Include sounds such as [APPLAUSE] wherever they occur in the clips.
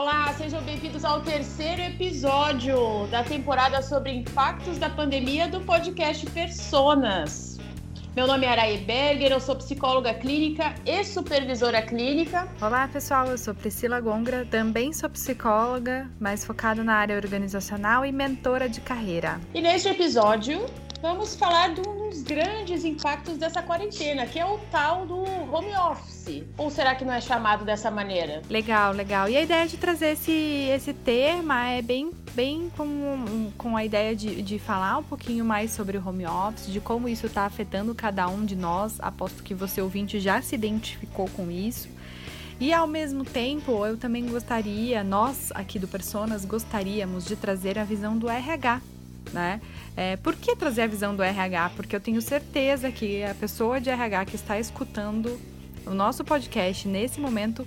Olá, sejam bem-vindos ao terceiro episódio da temporada sobre impactos da pandemia do podcast Personas. Meu nome é Araí Berger, eu sou psicóloga clínica e supervisora clínica. Olá, pessoal, eu sou Priscila Gongra, também sou psicóloga, mais focada na área organizacional e mentora de carreira. E neste episódio, vamos falar de um dos grandes impactos dessa quarentena, que é o tal do home office. Ou será que não é chamado dessa maneira? Legal, legal. E a ideia de trazer esse, esse tema é bem, bem com, com a ideia de, de falar um pouquinho mais sobre o home office, de como isso está afetando cada um de nós. Aposto que você, ouvinte, já se identificou com isso. E ao mesmo tempo, eu também gostaria, nós aqui do Personas gostaríamos de trazer a visão do RH né? É, por que trazer a visão do RH? Porque eu tenho certeza que a pessoa de RH que está escutando o nosso podcast nesse momento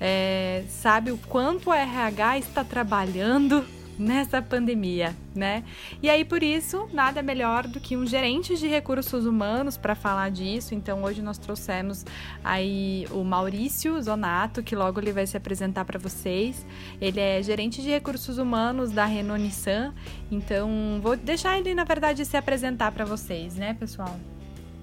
é, sabe o quanto o RH está trabalhando nessa pandemia, né? E aí por isso, nada melhor do que um gerente de recursos humanos para falar disso. Então hoje nós trouxemos aí o Maurício Zonato, que logo ele vai se apresentar para vocês. Ele é gerente de recursos humanos da Renault Nissan. Então vou deixar ele na verdade se apresentar para vocês, né, pessoal?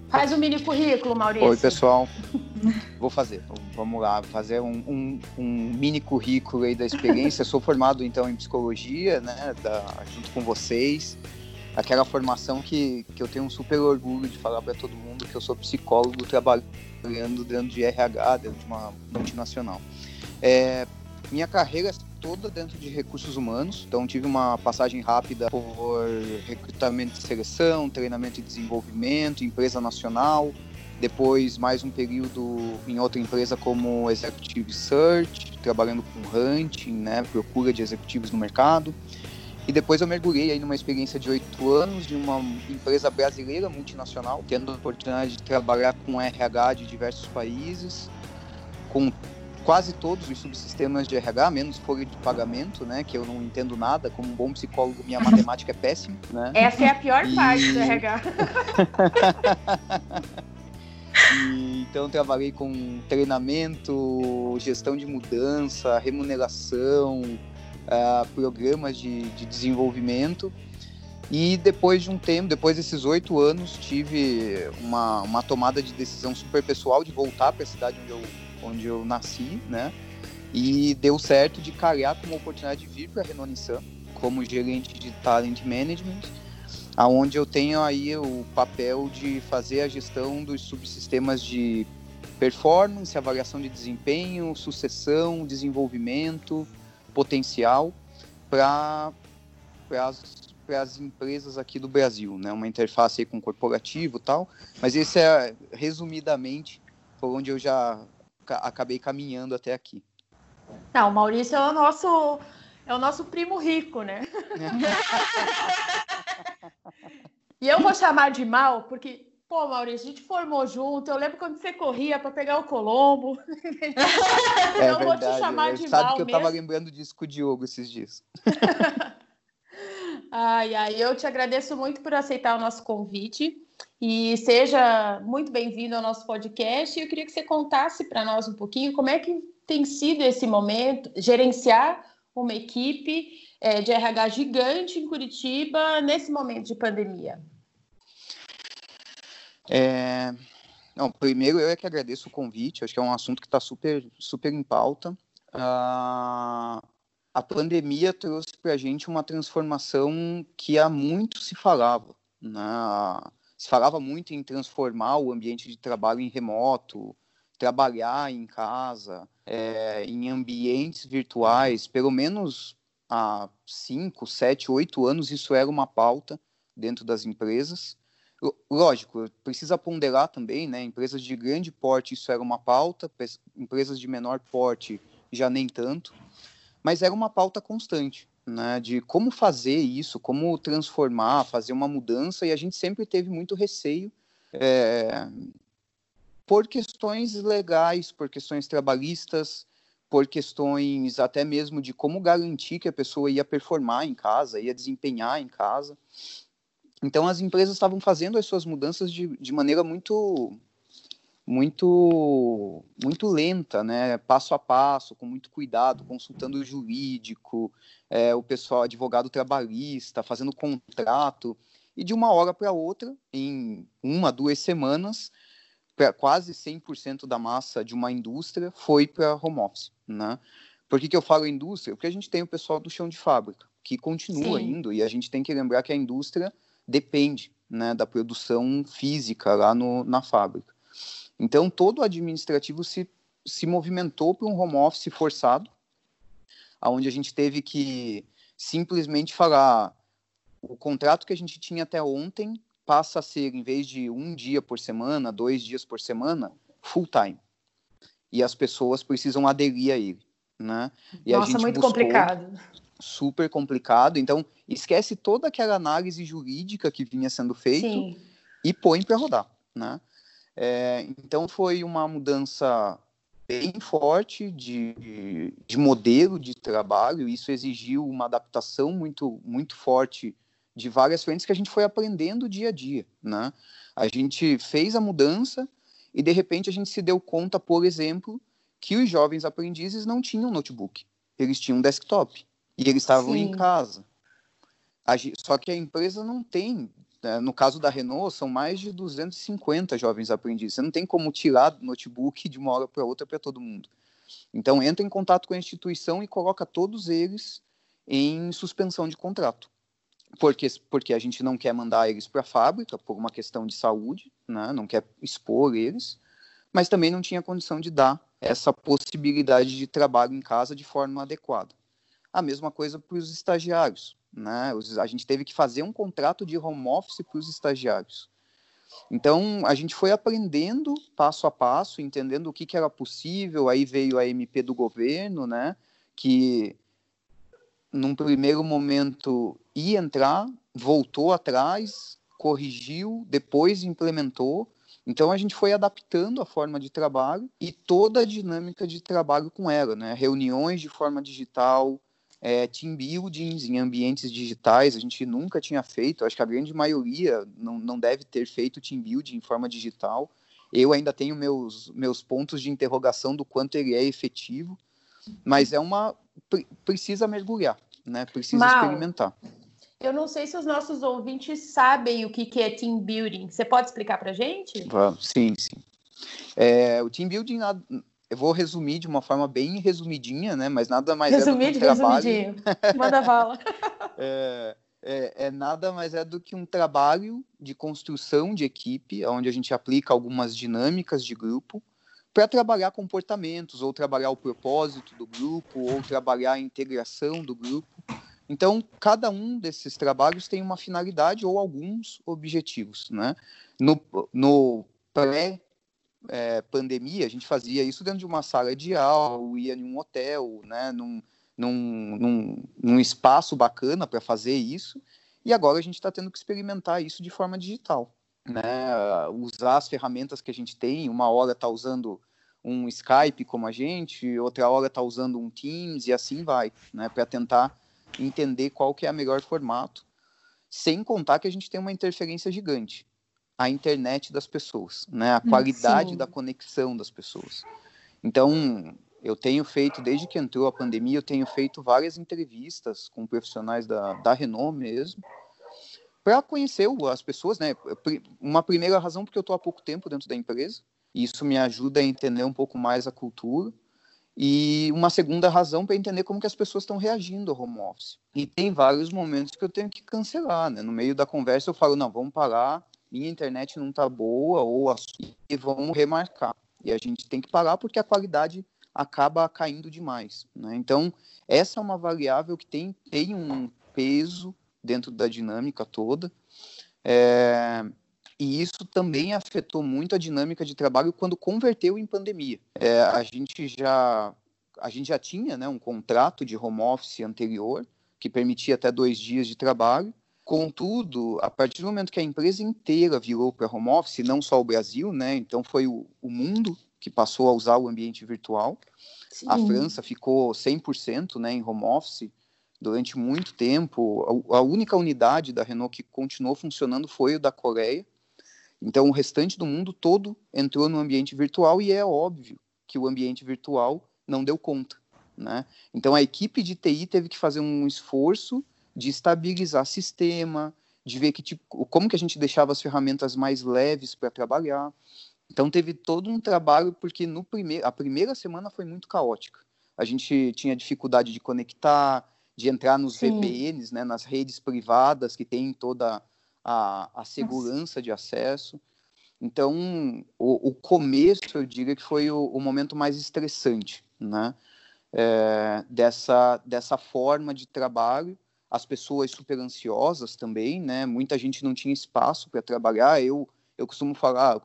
Faz um mini currículo, Maurício. Oi, pessoal. [LAUGHS] Vou fazer. Vamos lá, fazer um, um, um, mini currículo aí da experiência. Sou formado, então, em psicologia, né, da, junto com vocês. Aquela formação que, que eu tenho um super orgulho de falar para todo mundo que eu sou psicólogo trabalhando dentro de RH, dentro de uma multinacional. É, minha carreira toda dentro de recursos humanos, então tive uma passagem rápida por recrutamento e seleção, treinamento e desenvolvimento, empresa nacional, depois mais um período em outra empresa como Executive Search, trabalhando com hunting, né, procura de executivos no mercado. E depois eu mergulhei aí numa experiência de oito anos de uma empresa brasileira multinacional, tendo a oportunidade de trabalhar com RH de diversos países, com quase todos os subsistemas de RH, menos folha de pagamento, né? Que eu não entendo nada. Como um bom psicólogo, minha [LAUGHS] matemática é péssima, né? Essa é a pior e... parte do RH. [LAUGHS] e, então trabalhei com treinamento, gestão de mudança, remuneração, uh, programas de, de desenvolvimento. E depois de um tempo, depois desses oito anos, tive uma, uma tomada de decisão super pessoal de voltar para a cidade onde eu onde eu nasci, né? E deu certo de calhar com uma oportunidade de vir para a Renault Nissan como gerente de Talent Management, aonde eu tenho aí o papel de fazer a gestão dos subsistemas de performance, avaliação de desempenho, sucessão, desenvolvimento, potencial para para as empresas aqui do Brasil, né? Uma interface com corporativo, tal. Mas esse é resumidamente por onde eu já acabei caminhando até aqui. Não, o Maurício é o nosso é o nosso primo rico, né? [LAUGHS] e eu vou chamar de mal porque Pô, Maurício, a gente formou junto. Eu lembro quando você corria para pegar o Colombo. [LAUGHS] É eu verdade, vou te chamar de sabe mal. Sabe que eu estava lembrando disso com o Diogo esses dias. [LAUGHS] ai, ai, eu te agradeço muito por aceitar o nosso convite. E seja muito bem-vindo ao nosso podcast. Eu queria que você contasse para nós um pouquinho como é que tem sido esse momento, gerenciar uma equipe é, de RH gigante em Curitiba nesse momento de pandemia. É... Não, primeiro eu é que agradeço o convite, acho que é um assunto que está super, super em pauta. Uh, a pandemia trouxe para a gente uma transformação que há muito se falava. Né? Se falava muito em transformar o ambiente de trabalho em remoto, trabalhar em casa, é, em ambientes virtuais, pelo menos há cinco, sete, oito anos isso era uma pauta dentro das empresas. Lógico, precisa ponderar também, né? Empresas de grande porte isso era uma pauta, empresas de menor porte já nem tanto, mas era uma pauta constante né, de como fazer isso, como transformar, fazer uma mudança, e a gente sempre teve muito receio é, por questões legais, por questões trabalhistas, por questões até mesmo de como garantir que a pessoa ia performar em casa, ia desempenhar em casa. Então as empresas estavam fazendo as suas mudanças de, de maneira muito muito muito lenta, né? Passo a passo, com muito cuidado, consultando o jurídico, é, o pessoal advogado trabalhista, fazendo contrato e de uma hora para outra, em uma duas semanas, quase 100% da massa de uma indústria foi para home office, né? Por que, que eu falo indústria? Porque a gente tem o pessoal do chão de fábrica que continua Sim. indo e a gente tem que lembrar que a indústria depende né, da produção física lá no, na fábrica. Então, todo o administrativo se, se movimentou para um home office forçado, onde a gente teve que simplesmente falar o contrato que a gente tinha até ontem passa a ser, em vez de um dia por semana, dois dias por semana, full time. E as pessoas precisam aderir a ele. Né? E Nossa, muito complicado. Super complicado. Então, esquece toda aquela análise jurídica que vinha sendo feita e põe para rodar. Né? É, então foi uma mudança bem forte de, de modelo de trabalho, isso exigiu uma adaptação muito, muito forte de várias frentes que a gente foi aprendendo dia a dia, né? A gente fez a mudança e de repente a gente se deu conta, por exemplo, que os jovens aprendizes não tinham notebook, eles tinham desktop e eles estavam Sim. em casa. Só que a empresa não tem? No caso da Renault, são mais de 250 jovens aprendizes. Você não tem como tirar notebook de uma hora para outra para todo mundo. Então, entra em contato com a instituição e coloca todos eles em suspensão de contrato. Porque, porque a gente não quer mandar eles para a fábrica por uma questão de saúde, né? não quer expor eles, mas também não tinha condição de dar essa possibilidade de trabalho em casa de forma adequada. A mesma coisa para os estagiários. Né? A gente teve que fazer um contrato de home office para os estagiários. Então, a gente foi aprendendo passo a passo, entendendo o que, que era possível. Aí veio a MP do governo, né? que num primeiro momento ia entrar, voltou atrás, corrigiu, depois implementou. Então a gente foi adaptando a forma de trabalho e toda a dinâmica de trabalho com ela, né? Reuniões de forma digital, é, team buildings em ambientes digitais, a gente nunca tinha feito, acho que a grande maioria não, não deve ter feito team building em forma digital. Eu ainda tenho meus, meus pontos de interrogação do quanto ele é efetivo, mas é uma. precisa mergulhar, né? Precisa Mal, experimentar. Eu não sei se os nossos ouvintes sabem o que, que é team building. Você pode explicar para gente? Sim, sim. É, o team building eu vou resumir de uma forma bem resumidinha, né? Mas nada mais Resumir é do que um trabalho. Manda bala. [LAUGHS] é, é, é, nada mais é do que um trabalho de construção de equipe, onde a gente aplica algumas dinâmicas de grupo para trabalhar comportamentos, ou trabalhar o propósito do grupo, ou trabalhar a integração do grupo. Então, cada um desses trabalhos tem uma finalidade ou alguns objetivos, né? No, no pré é, pandemia, a gente fazia isso dentro de uma sala de aula, ia em um hotel, né, num, num, num, num espaço bacana para fazer isso, e agora a gente está tendo que experimentar isso de forma digital. Né, usar as ferramentas que a gente tem, uma hora está usando um Skype como a gente, outra hora está usando um Teams e assim vai, né, para tentar entender qual que é o melhor formato, sem contar que a gente tem uma interferência gigante a internet das pessoas, né? A hum, qualidade Sim. da conexão das pessoas. Então, eu tenho feito, desde que entrou a pandemia, eu tenho feito várias entrevistas com profissionais da, da Renault mesmo, para conhecer as pessoas, né? Uma primeira razão, porque eu estou há pouco tempo dentro da empresa, e isso me ajuda a entender um pouco mais a cultura. E uma segunda razão para entender como que as pessoas estão reagindo ao home office. E tem vários momentos que eu tenho que cancelar, né? No meio da conversa eu falo, não, vamos parar, minha internet não está boa ou a e vão remarcar. E a gente tem que parar porque a qualidade acaba caindo demais. Né? Então, essa é uma variável que tem, tem um peso dentro da dinâmica toda. É, e isso também afetou muito a dinâmica de trabalho quando converteu em pandemia. É, a gente já a gente já tinha né, um contrato de home office anterior que permitia até dois dias de trabalho Contudo, a partir do momento que a empresa inteira virou para home office, não só o Brasil, né? Então foi o, o mundo que passou a usar o ambiente virtual. Sim. A França ficou 100% né, em home office durante muito tempo. A, a, única unidade da Renault que continuou funcionando foi o da Coreia. Então, o restante do mundo todo entrou no ambiente virtual e é óbvio que o ambiente virtual não deu conta. Né? Então, a equipe de TI teve que fazer um esforço de estabilizar sistema, de ver que tipo, como que a gente deixava as ferramentas mais leves para trabalhar. Então, teve todo um trabalho, porque no primeiro, a primeira semana foi muito caótica. A gente tinha dificuldade de conectar, de entrar nos Sim. VPNs, né, nas redes privadas que tem toda a, a segurança Nossa. de acesso. Então, o, o, começo, eu diria que foi o, o momento mais estressante, né? É, dessa, dessa forma de trabalho, as pessoas super ansiosas também, né? Muita gente não tinha espaço para trabalhar. Eu, eu costumo falar,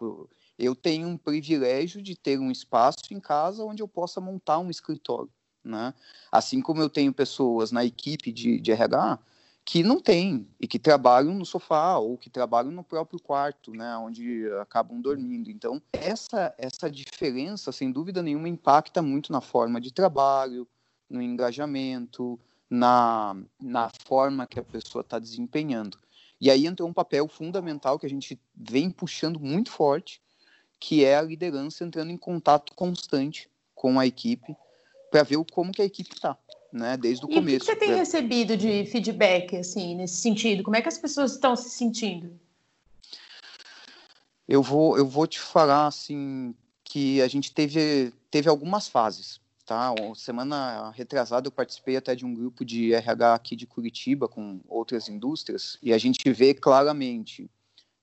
eu tenho um privilégio de ter um espaço em casa onde eu possa montar um escritório, né? Assim como eu tenho pessoas na equipe de, de RH que não têm e que trabalham no sofá ou que trabalham no próprio quarto, né, onde acabam dormindo. Então, essa essa diferença, sem dúvida nenhuma, impacta muito na forma de trabalho, no engajamento, na, na forma que a pessoa está desempenhando. E aí entrou um papel fundamental que a gente vem puxando muito forte, que é a liderança entrando em contato constante com a equipe para ver como que a equipe está né, desde o e começo. o que você tem né? recebido de feedback, assim, nesse sentido? Como é que as pessoas estão se sentindo? Eu vou, eu vou te falar, assim, que a gente teve, teve algumas fases, tá? Semana retrasada eu participei até de um grupo de RH aqui de Curitiba com outras indústrias e a gente vê claramente,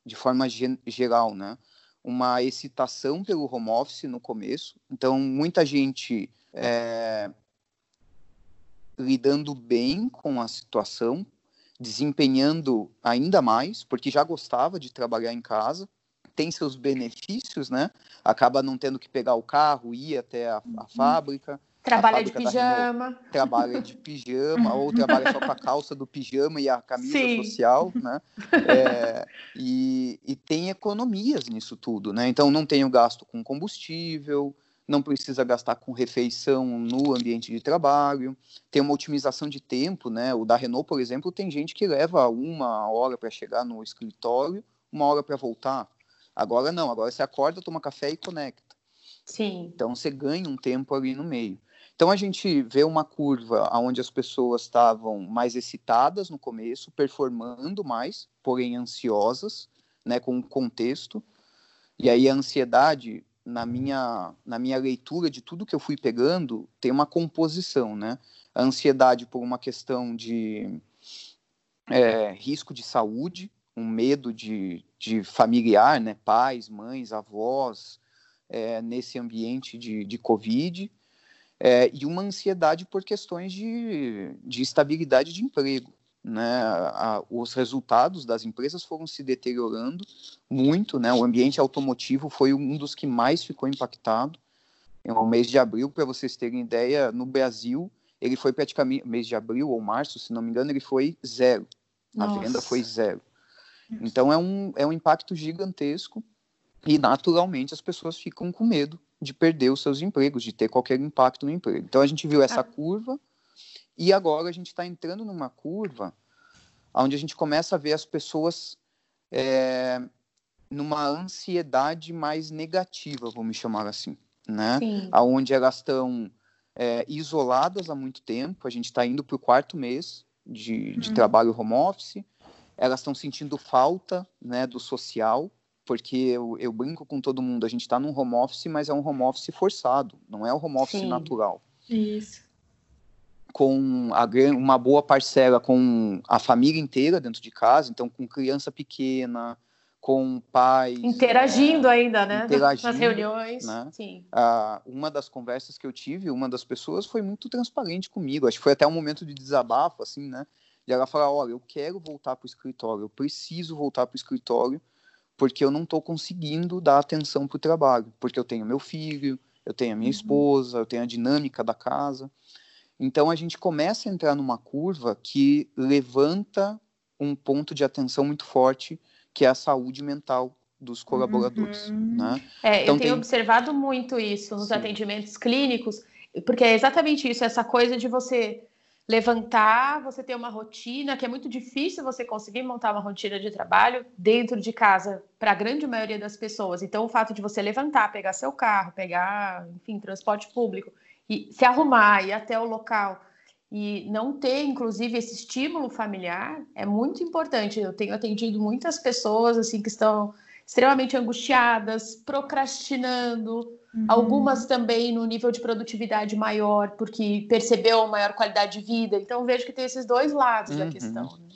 de forma geral, né, uma excitação pelo home office no começo. Então, muita gente é, lidando bem com a situação, desempenhando ainda mais, porque já gostava de trabalhar em casa, tem seus benefícios, né? Acaba não tendo que pegar o carro, ir até a, a uhum. fábrica. Trabalha de pijama. Renault, trabalha de pijama, ou trabalha só com a calça do pijama e a camisa Sim. social, né? É, e, e tem economias nisso tudo, né? Então não tem o gasto com combustível, não precisa gastar com refeição no ambiente de trabalho, tem uma otimização de tempo, né? O da Renault, por exemplo, tem gente que leva uma hora para chegar no escritório, uma hora para voltar. Agora não, agora você acorda, toma café e conecta. Sim. Então você ganha um tempo ali no meio. Então a gente vê uma curva onde as pessoas estavam mais excitadas no começo, performando mais, porém ansiosas, né, com o contexto. E aí a ansiedade na minha, na minha leitura de tudo que eu fui pegando, tem uma composição, né? A ansiedade por uma questão de é, risco de saúde, um medo de, de familiar, né? Pais, mães, avós, é, nesse ambiente de, de Covid, é, e uma ansiedade por questões de, de estabilidade de emprego né, a, os resultados das empresas foram se deteriorando muito, né, o ambiente automotivo foi um dos que mais ficou impactado. No mês de abril, para vocês terem ideia, no Brasil, ele foi praticamente, mês de abril ou março, se não me engano, ele foi zero. Nossa. A venda foi zero. Então é um, é um impacto gigantesco e naturalmente as pessoas ficam com medo de perder os seus empregos, de ter qualquer impacto no emprego. Então a gente viu essa ah. curva e agora a gente está entrando numa curva onde a gente começa a ver as pessoas é, numa ansiedade mais negativa, vamos chamar assim, né? Sim. Onde elas estão é, isoladas há muito tempo, a gente está indo para o quarto mês de, de uhum. trabalho home office, elas estão sentindo falta né, do social, porque eu, eu, brinco com todo mundo, a gente está num home office, mas é um home office forçado, não é o home office Sim. natural. Isso com a, uma boa parcela com a família inteira dentro de casa, então com criança pequena, com pais. Interagindo é, ainda, né? Interagindo, Nas reuniões. Né? Sim. Ah, uma das conversas que eu tive, uma das pessoas foi muito transparente comigo. Acho que foi até um momento de desabafo, assim, né? E ela falou: olha, eu quero voltar para o escritório, eu preciso voltar para o escritório, porque eu não estou conseguindo dar atenção para o trabalho, porque eu tenho meu filho, eu tenho a minha uhum. esposa, eu tenho a dinâmica da casa. Então a gente começa a entrar numa curva que levanta um ponto de atenção muito forte, que é a saúde mental dos colaboradores. Uhum. Né? É, então, eu tenho tem... observado muito isso nos Sim. atendimentos clínicos, porque é exatamente isso, essa coisa de você levantar, você ter uma rotina, que é muito difícil você conseguir montar uma rotina de trabalho dentro de casa para a grande maioria das pessoas. Então, o fato de você levantar, pegar seu carro, pegar, enfim, transporte público e se arrumar, ir até o local e não ter, inclusive, esse estímulo familiar é muito importante. Eu tenho atendido muitas pessoas assim que estão extremamente angustiadas, procrastinando, uhum. algumas também no nível de produtividade maior, porque percebeu maior qualidade de vida. Então, vejo que tem esses dois lados uhum. da questão. Né?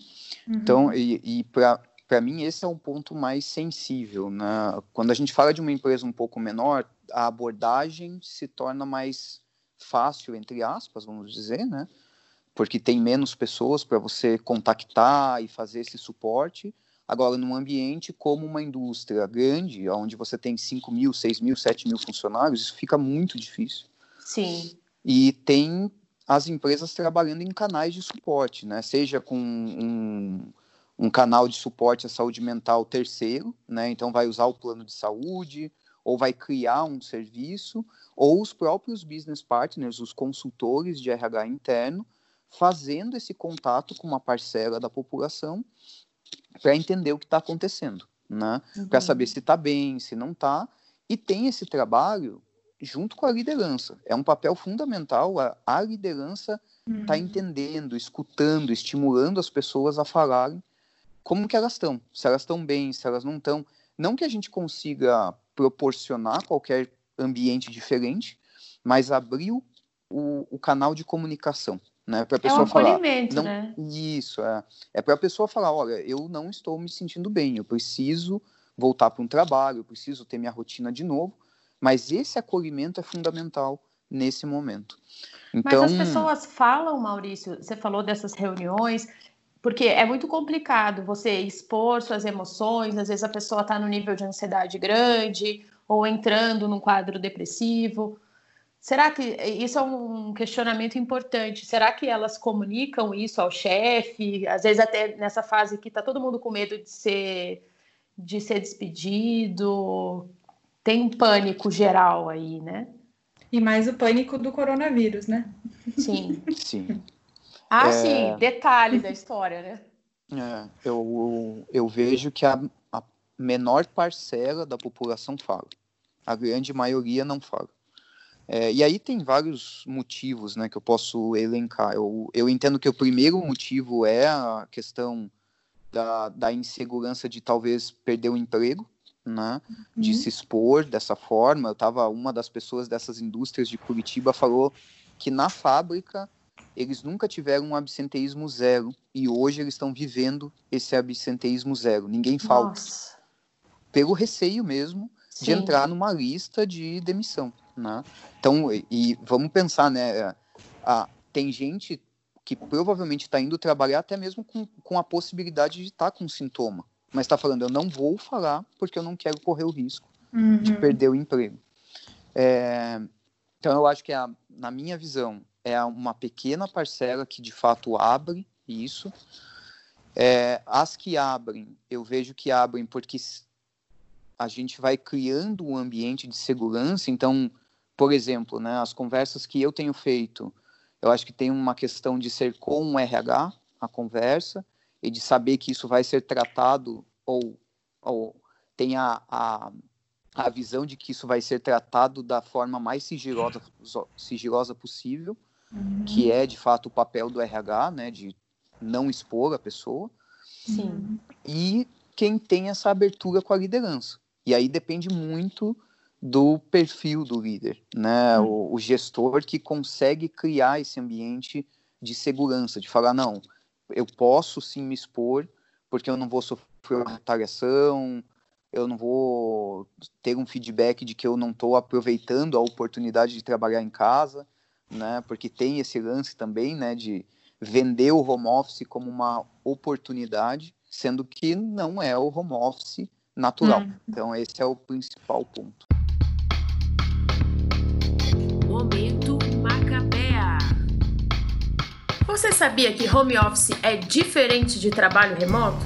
Uhum. Então, e, e para mim, esse é um ponto mais sensível. Né? Quando a gente fala de uma empresa um pouco menor, a abordagem se torna mais fácil, entre aspas, vamos dizer, né? Porque tem menos pessoas para você contactar e fazer esse suporte. Agora, num ambiente como uma indústria grande, onde você tem 5 mil, 6 mil, 7 mil funcionários, isso fica muito difícil. Sim. E tem as empresas trabalhando em canais de suporte, né? Seja com um, um canal de suporte à saúde mental terceiro, né? Então vai usar o plano de saúde, ou vai criar um serviço, ou os próprios business partners, os consultores de RH interno, fazendo esse contato com uma parcela da população para entender o que está acontecendo, né? Uhum. Para saber se está bem, se não está. E tem esse trabalho junto com a liderança. É um papel fundamental a, a liderança estar tá uhum. entendendo, escutando, estimulando as pessoas a falarem como que elas estão, se elas estão bem, se elas não estão. Não que a gente consiga proporcionar qualquer ambiente diferente, mas abrir o, o canal de comunicação né? Para a pessoa é um falar, não, né? isso é, é para a pessoa falar, olha, eu não estou me sentindo bem, eu preciso voltar para um trabalho, eu preciso ter minha rotina de novo, mas esse acolhimento é fundamental nesse momento. Então, mas as pessoas falam, Maurício, você falou dessas reuniões, porque é muito complicado você expor suas emoções, às vezes a pessoa está no nível de ansiedade grande ou entrando num quadro depressivo. Será que isso é um questionamento importante? Será que elas comunicam isso ao chefe? Às vezes até nessa fase que está todo mundo com medo de ser de ser despedido, tem um pânico geral aí, né? E mais o pânico do coronavírus, né? Sim. [LAUGHS] Sim. Ah, é... sim, detalhe da história, né? É, eu, eu vejo que a, a menor parcela da população fala. A grande maioria não fala. É, e aí tem vários motivos né, que eu posso elencar. Eu, eu entendo que o primeiro motivo é a questão da, da insegurança de talvez perder o emprego, né, uhum. de se expor dessa forma. Eu tava uma das pessoas dessas indústrias de Curitiba falou que na fábrica eles nunca tiveram um absenteísmo zero e hoje eles estão vivendo esse absenteísmo zero. Ninguém falta. Nossa. Pelo receio mesmo Sim. de entrar numa lista de demissão. Né? Então, e vamos pensar, né? Ah, tem gente que provavelmente está indo trabalhar até mesmo com, com a possibilidade de estar tá com sintoma, mas está falando, eu não vou falar porque eu não quero correr o risco uhum. de perder o emprego. É, então, eu acho que, é a, na minha visão, é uma pequena parcela que de fato abre isso. É, as que abrem, eu vejo que abrem porque a gente vai criando um ambiente de segurança, então por exemplo, né, as conversas que eu tenho feito, eu acho que tem uma questão de ser com o RH a conversa e de saber que isso vai ser tratado ou, ou tem a, a, a visão de que isso vai ser tratado da forma mais sigilosa, sigilosa possível, uhum. que é de fato o papel do RH, né, de não expor a pessoa. Sim. E quem tem essa abertura com a liderança. E aí depende muito do perfil do líder, né? Hum. O, o, gestor que consegue criar esse ambiente de segurança, de falar não, eu posso sim me expor, porque eu não vou sofrer uma retaliação, eu não vou ter um feedback de que eu não estou aproveitando a oportunidade de trabalhar em casa, né? Porque tem esse lance também, né? De vender o home office como uma oportunidade, sendo que não é o home office natural. Hum. Então esse é o principal ponto. Você sabia que home office é diferente de trabalho remoto?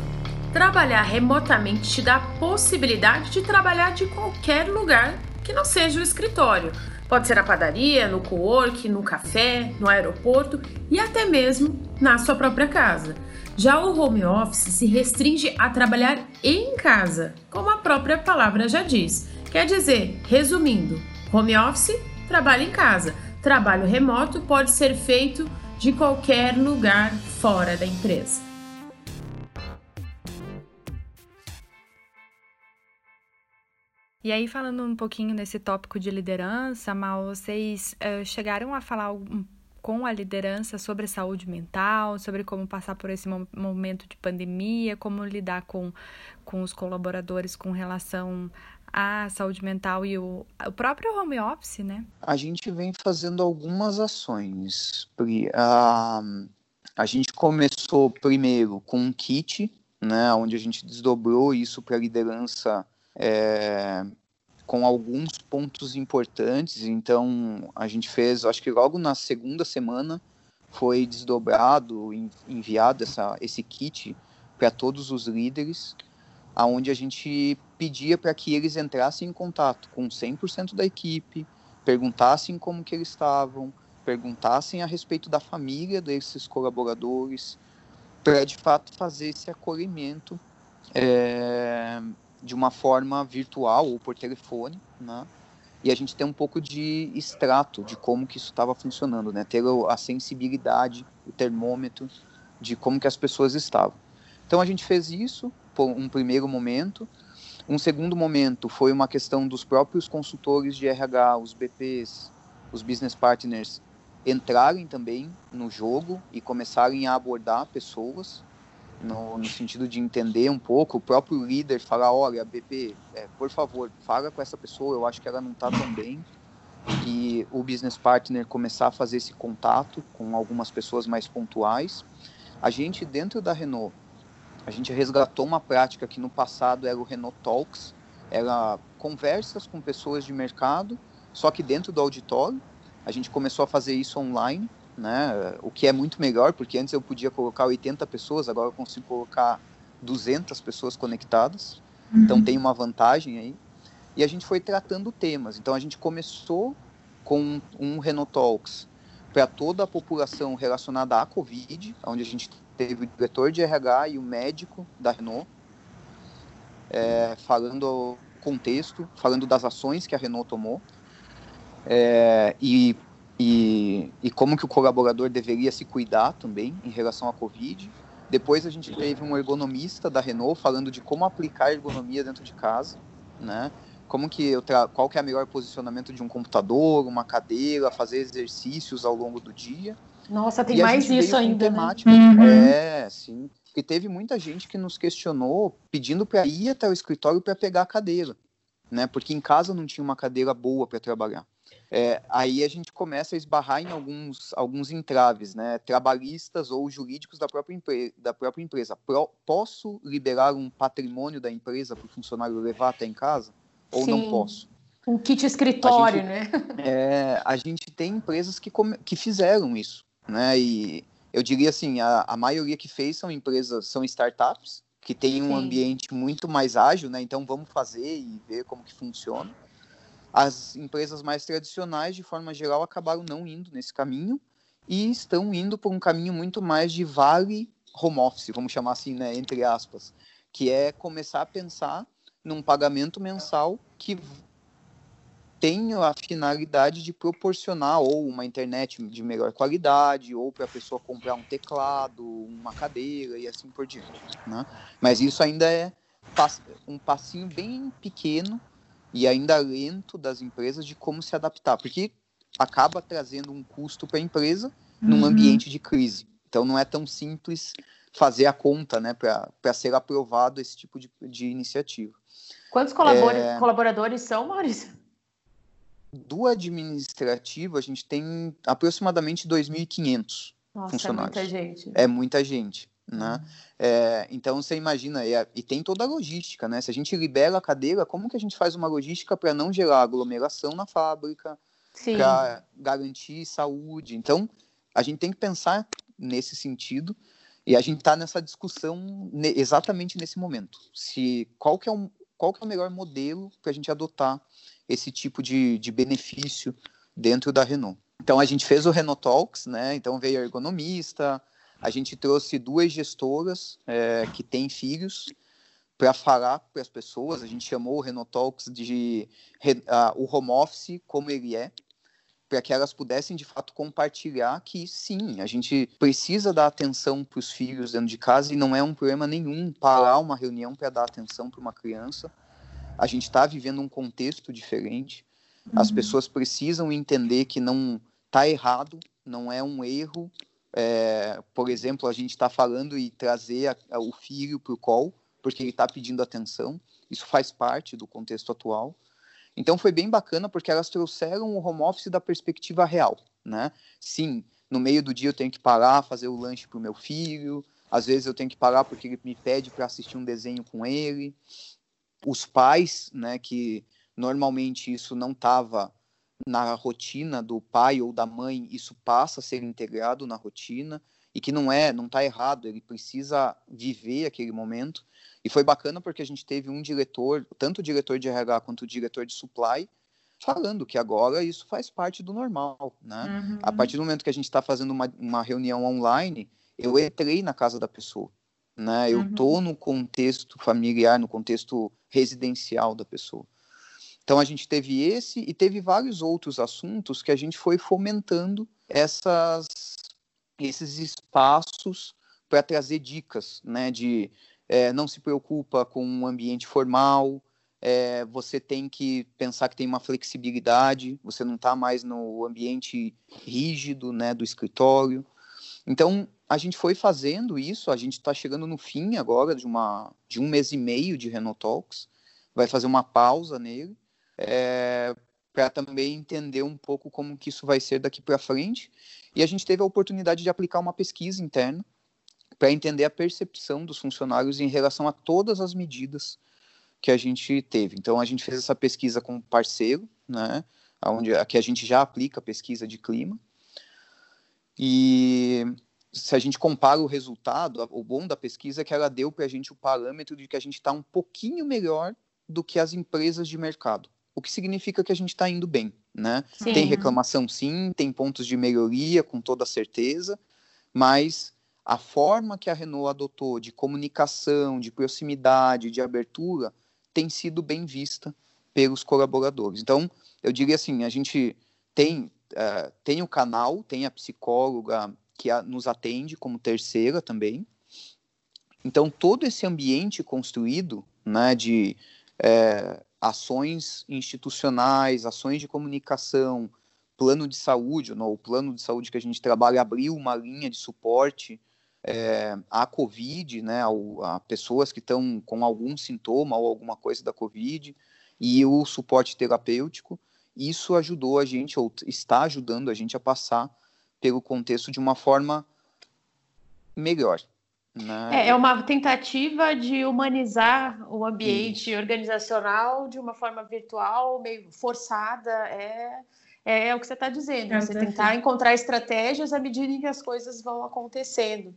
Trabalhar remotamente te dá a possibilidade de trabalhar de qualquer lugar que não seja o escritório. Pode ser na padaria, no co-work, no café, no aeroporto e até mesmo na sua própria casa. Já o home office se restringe a trabalhar em casa, como a própria palavra já diz. Quer dizer, resumindo, home office, trabalho em casa. Trabalho remoto pode ser feito de qualquer lugar fora da empresa. E aí, falando um pouquinho nesse tópico de liderança, Mal, vocês uh, chegaram a falar um, com a liderança sobre saúde mental, sobre como passar por esse momento de pandemia, como lidar com, com os colaboradores com relação à saúde mental e o, o próprio home office, né? A gente vem fazendo algumas ações. A, a gente começou primeiro com um kit, né, onde a gente desdobrou isso para a liderança é, com alguns pontos importantes. Então, a gente fez, acho que logo na segunda semana, foi desdobrado, enviado essa, esse kit para todos os líderes, aonde a gente pedia para que eles entrassem em contato com 100% da equipe, perguntassem como que eles estavam, perguntassem a respeito da família desses colaboradores, para de fato fazer esse acolhimento é, de uma forma virtual ou por telefone, né? E a gente tem um pouco de extrato de como que isso estava funcionando, né? Ter a sensibilidade, o termômetro de como que as pessoas estavam. Então a gente fez isso por um primeiro momento. Um segundo momento foi uma questão dos próprios consultores de RH, os BPs, os business partners entrarem também no jogo e começarem a abordar pessoas no, no, sentido de entender um pouco, o próprio líder falar, olha, BP, é, por favor, fala com essa pessoa, eu acho que ela não está tão bem, e o business partner começar a fazer esse contato com algumas pessoas mais pontuais. A gente, dentro da Renault, a gente resgatou uma prática que no passado era o Renault Talks, era conversas com pessoas de mercado, só que dentro do auditório, a gente começou a fazer isso online, né? O que é muito melhor, porque antes eu podia colocar 80 pessoas, agora eu consigo colocar 200 pessoas conectadas. Uhum. Então tem uma vantagem aí. E a gente foi tratando temas. Então a gente começou com um Renault Talks para toda a população relacionada à Covid, onde a gente teve o diretor de RH e o médico da Renault, é, falando o contexto, falando das ações que a Renault tomou. É, e e, e como que o colaborador deveria se cuidar também em relação à Covid. Depois a gente teve um ergonomista da Renault falando de como aplicar ergonomia dentro de casa, né? Como que eu tra... qual que é o melhor posicionamento de um computador, uma cadeira, fazer exercícios ao longo do dia. Nossa, tem e mais isso ainda, né? Uhum. É, sim. E teve muita gente que nos questionou pedindo para ir até o escritório para pegar a cadeira, né? Porque em casa não tinha uma cadeira boa para trabalhar é, aí a gente começa a esbarrar em alguns, alguns entraves, né, trabalhistas ou jurídicos da própria, da própria empresa. Pro, posso liberar um patrimônio da empresa para o funcionário levar até em casa? Ou Sim. não posso? Um kit escritório, gente, né? É, a gente tem empresas que, que fizeram isso, né? E eu diria assim, a, a maioria que fez são empresas, são startups, que têm um ambiente muito mais ágil, né? Então vamos fazer e ver como que funciona. As empresas mais tradicionais, de forma geral, acabaram não indo nesse caminho e estão indo por um caminho muito mais de vale home office, vamos chamar assim, né, entre aspas, que é começar a pensar num pagamento mensal que tenha a finalidade de proporcionar ou uma internet de melhor qualidade, ou para a pessoa comprar um teclado, uma cadeira e assim por diante. Né? Mas isso ainda é um passinho bem pequeno e ainda lento das empresas de como se adaptar, porque acaba trazendo um custo para a empresa num uhum. ambiente de crise. Então não é tão simples fazer a conta né, para ser aprovado esse tipo de, de iniciativa. Quantos é... colaboradores são, Maurício? Do administrativo, a gente tem aproximadamente 2.500 funcionários. É muita gente. É muita gente né? É, então você imagina, e, e, tem toda a logística, né? Se a gente libera a cadeira, como que a gente faz uma logística para não gerar aglomeração na fábrica, para garantir saúde? Então a gente tem que pensar nesse sentido e a gente está nessa discussão exatamente nesse momento. Se qual que é, um, qual que é o melhor modelo para a gente adotar esse tipo de, de benefício dentro da Renault. Então a gente fez o Renault Talks, né? Então veio a ergonomista, a gente trouxe duas gestoras é, que têm filhos para falar para as pessoas. A gente chamou o Renault Talks de o home office como ele é, para que elas pudessem de fato compartilhar que sim, a gente precisa dar atenção para os filhos dentro de casa e não é um problema nenhum parar uma reunião para dar atenção para uma criança. A gente está vivendo um contexto diferente. As uhum. pessoas precisam entender que não está errado, não é um erro. É, por exemplo, a gente está falando e trazer a, a, o filho para o call, porque ele está pedindo atenção. Isso faz parte do contexto atual. Então foi bem bacana porque elas trouxeram o home office da perspectiva real, né? Sim, no meio do dia eu tenho que parar, fazer o lanche para o meu filho. Às vezes eu tenho que parar porque ele me pede para assistir um desenho com ele. Os pais, né, que normalmente isso não estava na rotina do pai ou da mãe, isso passa a ser integrado na rotina e que não é, não está errado, ele precisa viver aquele momento. E foi bacana porque a gente teve um diretor, tanto o diretor de RH quanto o diretor de supply, falando que agora isso faz parte do normal, né? Uhum. A partir do momento que a gente está fazendo uma, uma reunião online, eu entrei na casa da pessoa, né? Eu uhum. tô no contexto familiar, no contexto residencial da pessoa. Então a gente teve esse e teve vários outros assuntos que a gente foi fomentando essas, esses espaços para trazer dicas, né? De é, não se preocupa com um ambiente formal, é, você tem que pensar que tem uma flexibilidade, você não está mais no ambiente rígido né, do escritório. Então, a gente foi fazendo isso, a gente está chegando no fim agora de, uma, de um mês e meio de Renault Talks, vai fazer uma pausa nele, é, para também entender um pouco como que isso vai ser daqui para frente. E a gente teve a oportunidade de aplicar uma pesquisa interna para entender a percepção dos funcionários em relação a todas as medidas que a gente teve. Então, a gente fez essa pesquisa com um parceiro, né, onde aqui a gente já aplica a pesquisa de clima. E se a gente compara o resultado, o bom da pesquisa é que ela deu para a gente o parâmetro de que a gente está um pouquinho melhor do que as empresas de mercado. O que significa que a gente está indo bem, né? Tem reclamação sim, tem pontos de melhoria com toda certeza, mas a forma que a Renault adotou de comunicação, de proximidade, de abertura, tem sido bem vista pelos colaboradores. Então, eu diria assim, a gente tem, uh, tem o canal, tem a psicóloga que a, nos atende como terceira também. Então, todo esse ambiente construído né, de é, ações institucionais, ações de comunicação, plano de saúde, o plano de saúde que a gente trabalha abriu uma linha de suporte é, a Covid, né, a, a pessoas que estão com algum sintoma ou alguma coisa da Covid, e o suporte terapêutico, isso ajudou a gente, ou está ajudando a gente a passar pelo contexto de uma forma melhor. Né? É, é uma tentativa de humanizar o ambiente isso. organizacional de uma forma virtual, meio forçada. É, é, é o que você está dizendo, é você tentar encontrar estratégias à medida em que as coisas vão acontecendo.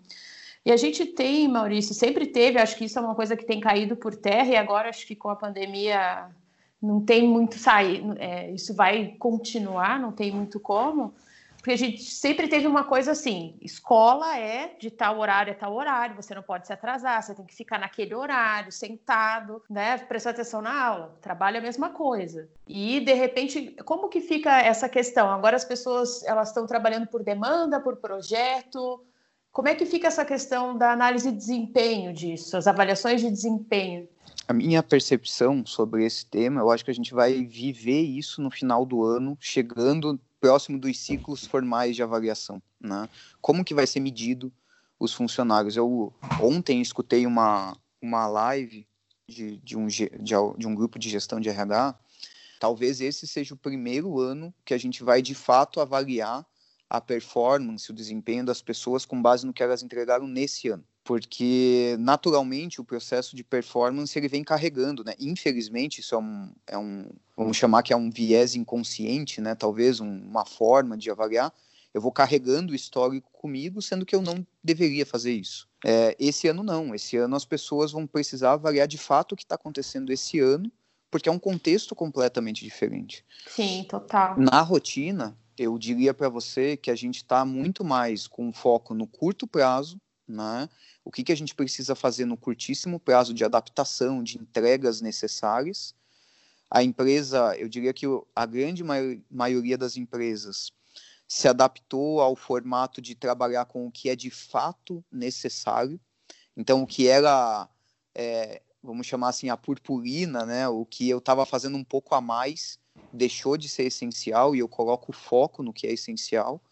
E a gente tem, Maurício, sempre teve, acho que isso é uma coisa que tem caído por terra, e agora acho que com a pandemia não tem muito sair, é, isso vai continuar, não tem muito como, porque a gente sempre teve uma coisa assim: escola é de tal horário a tal horário, você não pode se atrasar, você tem que ficar naquele horário, sentado, né? Prestar atenção na aula. Trabalho é a mesma coisa. E de repente, como que fica essa questão? Agora as pessoas elas estão trabalhando por demanda, por projeto. Como é que fica essa questão da análise de desempenho disso, as avaliações de desempenho? A minha percepção sobre esse tema, eu acho que a gente vai viver isso no final do ano, chegando próximo dos ciclos formais de avaliação, né? Como que vai ser medido os funcionários? Eu ontem escutei uma, uma live de, de, um, de, de um grupo de gestão de RH. Talvez esse seja o primeiro ano que a gente vai de fato avaliar a performance, o desempenho das pessoas com base no que elas entregaram nesse ano porque naturalmente o processo de performance ele vem carregando, né? Infelizmente isso é um, é um vamos chamar que é um viés inconsciente, né? Talvez um, uma forma de avaliar. Eu vou carregando o histórico comigo, sendo que eu não deveria fazer isso. É, esse ano não. Esse ano as pessoas vão precisar avaliar de fato o que está acontecendo esse ano porque é um contexto completamente diferente. Sim, total. Na rotina, eu diria para você que a gente está muito mais com foco no curto prazo, né? O que, que a gente precisa fazer no curtíssimo prazo de adaptação, de entregas necessárias. A empresa, eu diria que a grande maioria das empresas se adaptou ao formato de trabalhar com o que é de fato necessário. Então, o que era é, vamos chamar assim, a purpurina, né? O que eu estava fazendo um pouco a mais deixou de ser essencial e eu coloco foco no que é essencial.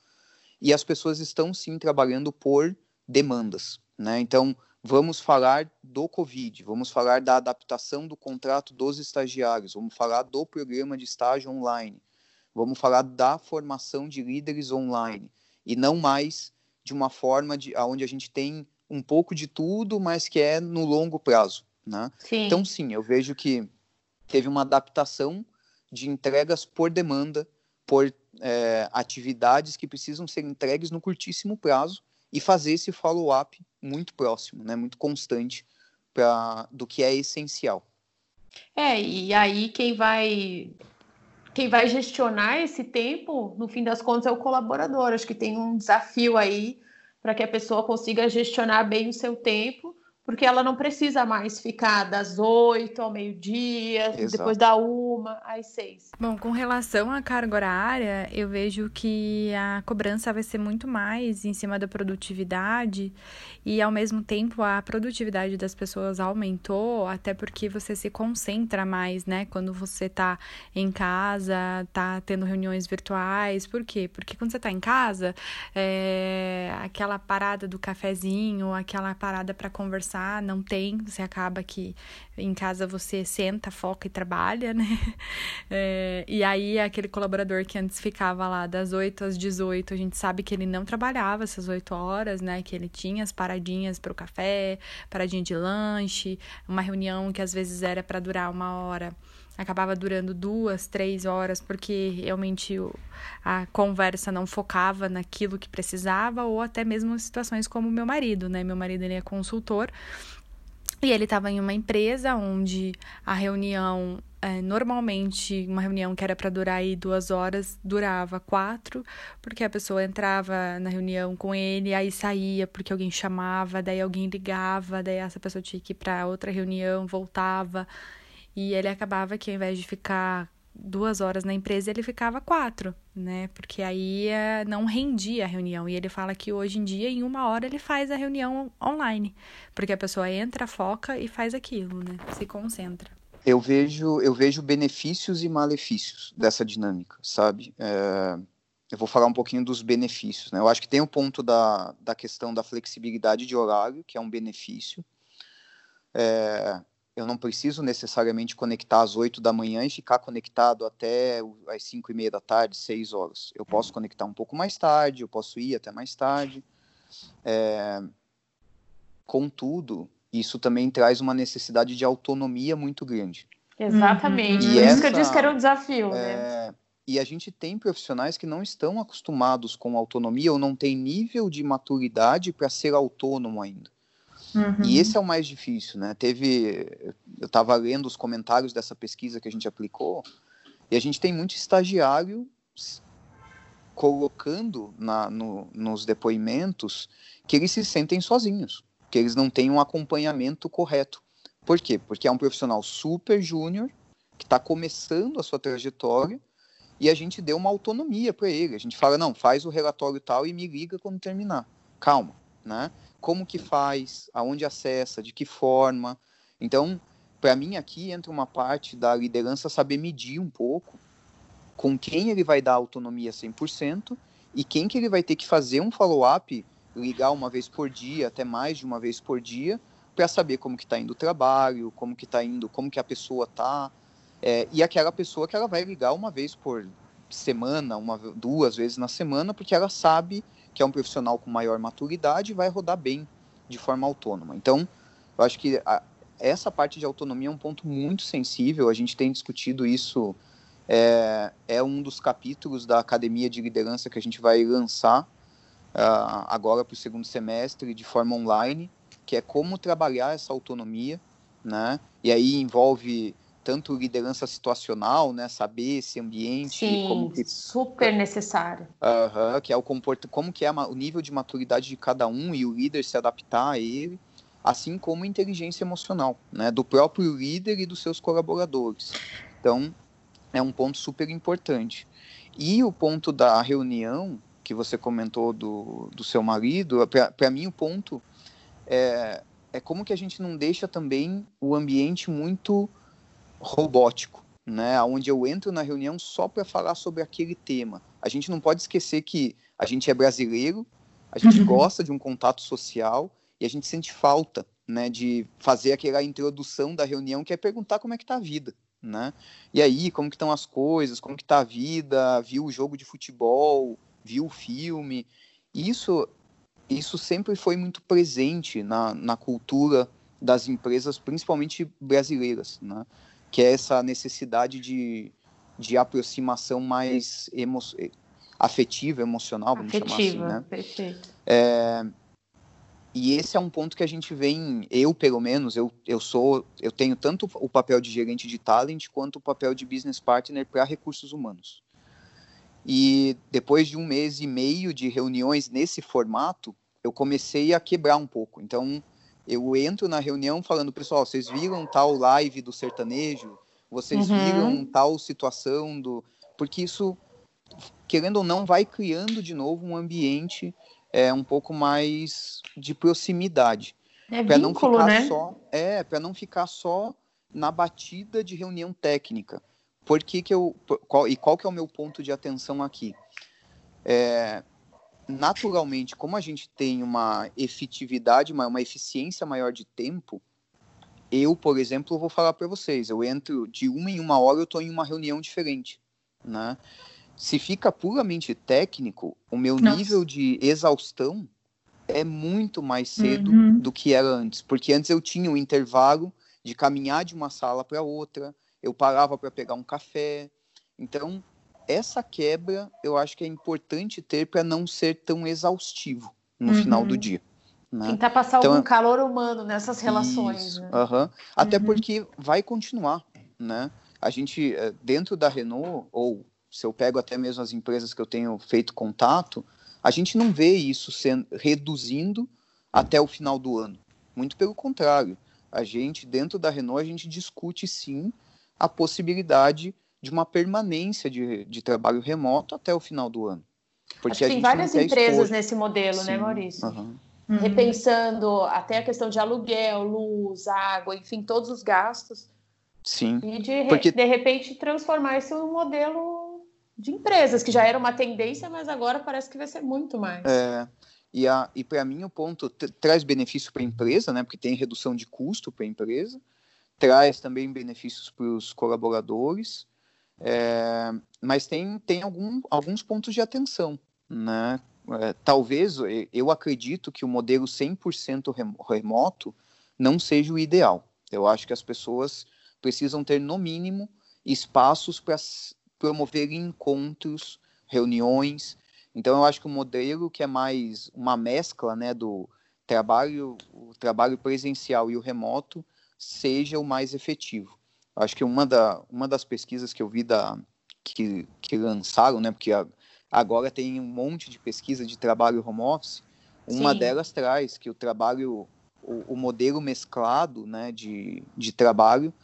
E as pessoas estão sim trabalhando por demandas, né? Então, vamos falar do Covid, vamos falar da adaptação do contrato dos estagiários, vamos falar do programa de estágio online, vamos falar da formação de líderes online e não mais de uma forma de onde a gente tem um pouco de tudo, mas que é no longo prazo. Né? Sim. Então, sim, eu vejo que teve uma adaptação de entregas por demanda, por é, atividades que precisam ser entregues no curtíssimo prazo e fazer esse follow-up muito próximo, né, muito constante pra, do que é essencial. É, e aí quem vai quem vai gestionar esse tempo, no fim das contas, é o colaborador. Acho que tem um desafio aí para que a pessoa consiga gestionar bem o seu tempo porque ela não precisa mais ficar das oito ao meio-dia, depois da uma às seis. Bom, com relação à carga horária, eu vejo que a cobrança vai ser muito mais em cima da produtividade e, ao mesmo tempo, a produtividade das pessoas aumentou, até porque você se concentra mais, né? Quando você tá em casa, tá tendo reuniões virtuais. Por quê? Porque quando você tá em casa, é... aquela parada do cafezinho, aquela parada para conversar não tem, você acaba que em casa você senta, foca e trabalha, [LAUGHS] né? É, e aí aquele colaborador que antes ficava lá das 8 às 18, a gente sabe que ele não trabalhava essas 8 horas, né? Que ele tinha as paradinhas para o café, paradinha de lanche, uma reunião que às vezes era para durar uma hora acabava durando duas, três horas, porque realmente a conversa não focava naquilo que precisava, ou até mesmo situações como meu marido, né? Meu marido ele é consultor e ele estava em uma empresa onde a reunião, é, normalmente, uma reunião que era para durar aí duas horas, durava quatro, porque a pessoa entrava na reunião com ele, aí saía porque alguém chamava, daí alguém ligava, daí essa pessoa tinha que ir para outra reunião, voltava. E ele acabava que ao invés de ficar duas horas na empresa, ele ficava quatro, né? Porque aí eh, não rendia a reunião. E ele fala que hoje em dia, em uma hora, ele faz a reunião online. Porque a pessoa entra, foca e faz aquilo, né? Se concentra. Eu vejo, eu vejo benefícios e malefícios dessa dinâmica, sabe? É, eu vou falar um pouquinho dos benefícios, né? Eu acho que tem o ponto da, da questão da flexibilidade de horário, que é um benefício. É, eu não preciso necessariamente conectar às 8 da manhã e ficar conectado até às 5 e meia da tarde, 6 horas. Eu posso conectar um pouco mais tarde, eu posso ir até mais tarde. É... Contudo, isso também traz uma necessidade de autonomia muito grande. Exatamente. E Por essa, isso que eu disse que era um desafio, né? é... né? E a gente tem profissionais que não estão acostumados com autonomia ou não têm nível de maturidade para ser autônomo ainda. Uhum. E esse é o mais difícil, né? Teve, eu estava lendo os comentários dessa pesquisa que a gente aplicou e a gente tem muito estagiário colocando na, no, nos depoimentos que eles se sentem sozinhos, que eles não têm um acompanhamento correto. Por quê? Porque é um profissional super júnior que está começando a sua trajetória e a gente deu uma autonomia para ele. A gente fala, não, faz o relatório tal e me liga quando terminar. Calma, né? Como que faz, aonde acessa, de que forma. Então, para mim aqui entra uma parte da liderança saber medir um pouco com quem ele vai dar autonomia 100% e quem que ele vai ter que fazer um follow-up, ligar uma vez por dia, até mais de uma vez por dia, para saber como que está indo o trabalho, como que está indo, como que a pessoa está, é, e aquela pessoa que ela vai ligar uma vez por semana, uma, duas vezes na semana, porque ela sabe que é um profissional com maior maturidade vai rodar bem de forma autônoma. Então, eu acho que a, essa parte de autonomia é um ponto muito sensível. A gente tem discutido isso. É, é um dos capítulos da academia de liderança que a gente vai lançar uh, agora para o segundo semestre de forma online, que é como trabalhar essa autonomia, né? E aí envolve tanto liderança situacional, né, saber esse ambiente, Sim, como que, super necessário. Uh -huh, que é o comporta, como que é o nível de maturidade de cada um e o líder se adaptar a ele, assim como inteligência emocional, né, do próprio líder e dos seus colaboradores. Então, é um ponto super importante. E o ponto da reunião que você comentou do, do seu marido, para mim o ponto é, é como que a gente não deixa também o ambiente muito robótico, né? Onde eu entro na reunião só para falar sobre aquele tema. A gente não pode esquecer que a gente é brasileiro, a gente uhum. gosta de um contato social e a gente sente falta, né, de fazer aquela introdução da reunião que é perguntar como é que tá a vida, né? E aí, como que estão as coisas, como que tá a vida, viu o jogo de futebol, viu o filme. Isso isso sempre foi muito presente na, na cultura das empresas, principalmente brasileiras, né? Que é essa necessidade de, de aproximação mais emo afetiva, emocional, vamos afetiva, chamar assim, né? Perfeito. É, e esse é um ponto que a gente vem, eu pelo menos, eu, eu sou, eu tenho tanto o papel de gerente de talent quanto o papel de business partner para recursos humanos. E depois de um mês e meio de reuniões nesse formato, eu comecei a quebrar um pouco. Então, eu entro na reunião falando, pessoal, vocês viram tal live do sertanejo? Vocês uhum. viram tal situação do. Porque isso, querendo ou não, vai criando de novo um ambiente é, um pouco mais de proximidade. É para não ficar né? só. É, para não ficar só na batida de reunião técnica. Por que, que eu. Qual, e qual que é o meu ponto de atenção aqui? É, naturalmente, como a gente tem uma efetividade, uma, uma eficiência maior de tempo, eu, por exemplo, vou falar para vocês, eu entro de uma em uma hora, eu estou em uma reunião diferente, né? Se fica puramente técnico, o meu Nossa. nível de exaustão é muito mais cedo uhum. do que era antes, porque antes eu tinha um intervalo de caminhar de uma sala para outra, eu parava para pegar um café, então essa quebra eu acho que é importante ter para não ser tão exaustivo no uhum. final do dia. Né? Tentar passar então, algum calor humano nessas relações. Isso, né? uhum. Até uhum. porque vai continuar, né? A gente, eh, dentro da Renault, ou se eu pego até mesmo as empresas que eu tenho feito contato, a gente não vê isso sendo, reduzindo até o final do ano. Muito pelo contrário. A gente, dentro da Renault, a gente discute sim a possibilidade de uma permanência de, de trabalho remoto até o final do ano. Porque tem várias empresas nesse modelo, né, Sim, né, Maurício? Uhum. Repensando até a questão de aluguel, luz, água, enfim, todos os gastos. Sim. E de, porque... de repente transformar isso em um modelo de empresas, que já era uma tendência, mas agora parece que vai ser muito mais. É, e, a, e para mim o ponto traz benefício para a empresa, né? Porque tem redução de custo para a empresa, traz também benefícios para os colaboradores é, mas tem, tem algum, alguns pontos de atenção, né? É, talvez, eu acredito que o modelo 100% remoto não seja o ideal. Eu acho que as pessoas precisam ter, no mínimo, espaços para promover encontros, reuniões. Então, eu acho que o modelo que é mais uma mescla né, do trabalho, o trabalho presencial e o remoto seja o mais efetivo. Acho que uma, da, uma das pesquisas que eu vi da, que, que lançaram, né, porque agora tem um monte de pesquisa de trabalho home office, uma Sim. delas traz que o trabalho, o, o, modelo mesclado né, de, de trabalho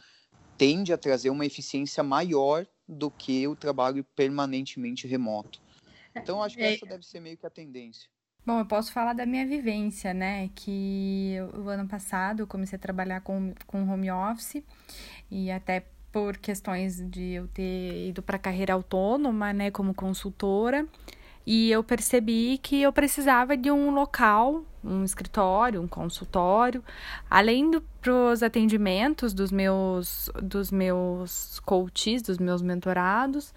tende a trazer uma eficiência maior do que o trabalho permanentemente remoto. Então, acho que é... essa deve ser meio que a tendência. Bom, eu posso falar da minha vivência, né? Que o ano passado eu comecei a trabalhar com, com home office e até por questões de eu ter ido para carreira autônoma, né, como consultora, e eu percebi que eu precisava de um local, um escritório, um consultório, além para os atendimentos dos meus dos meus coaches, dos meus mentorados,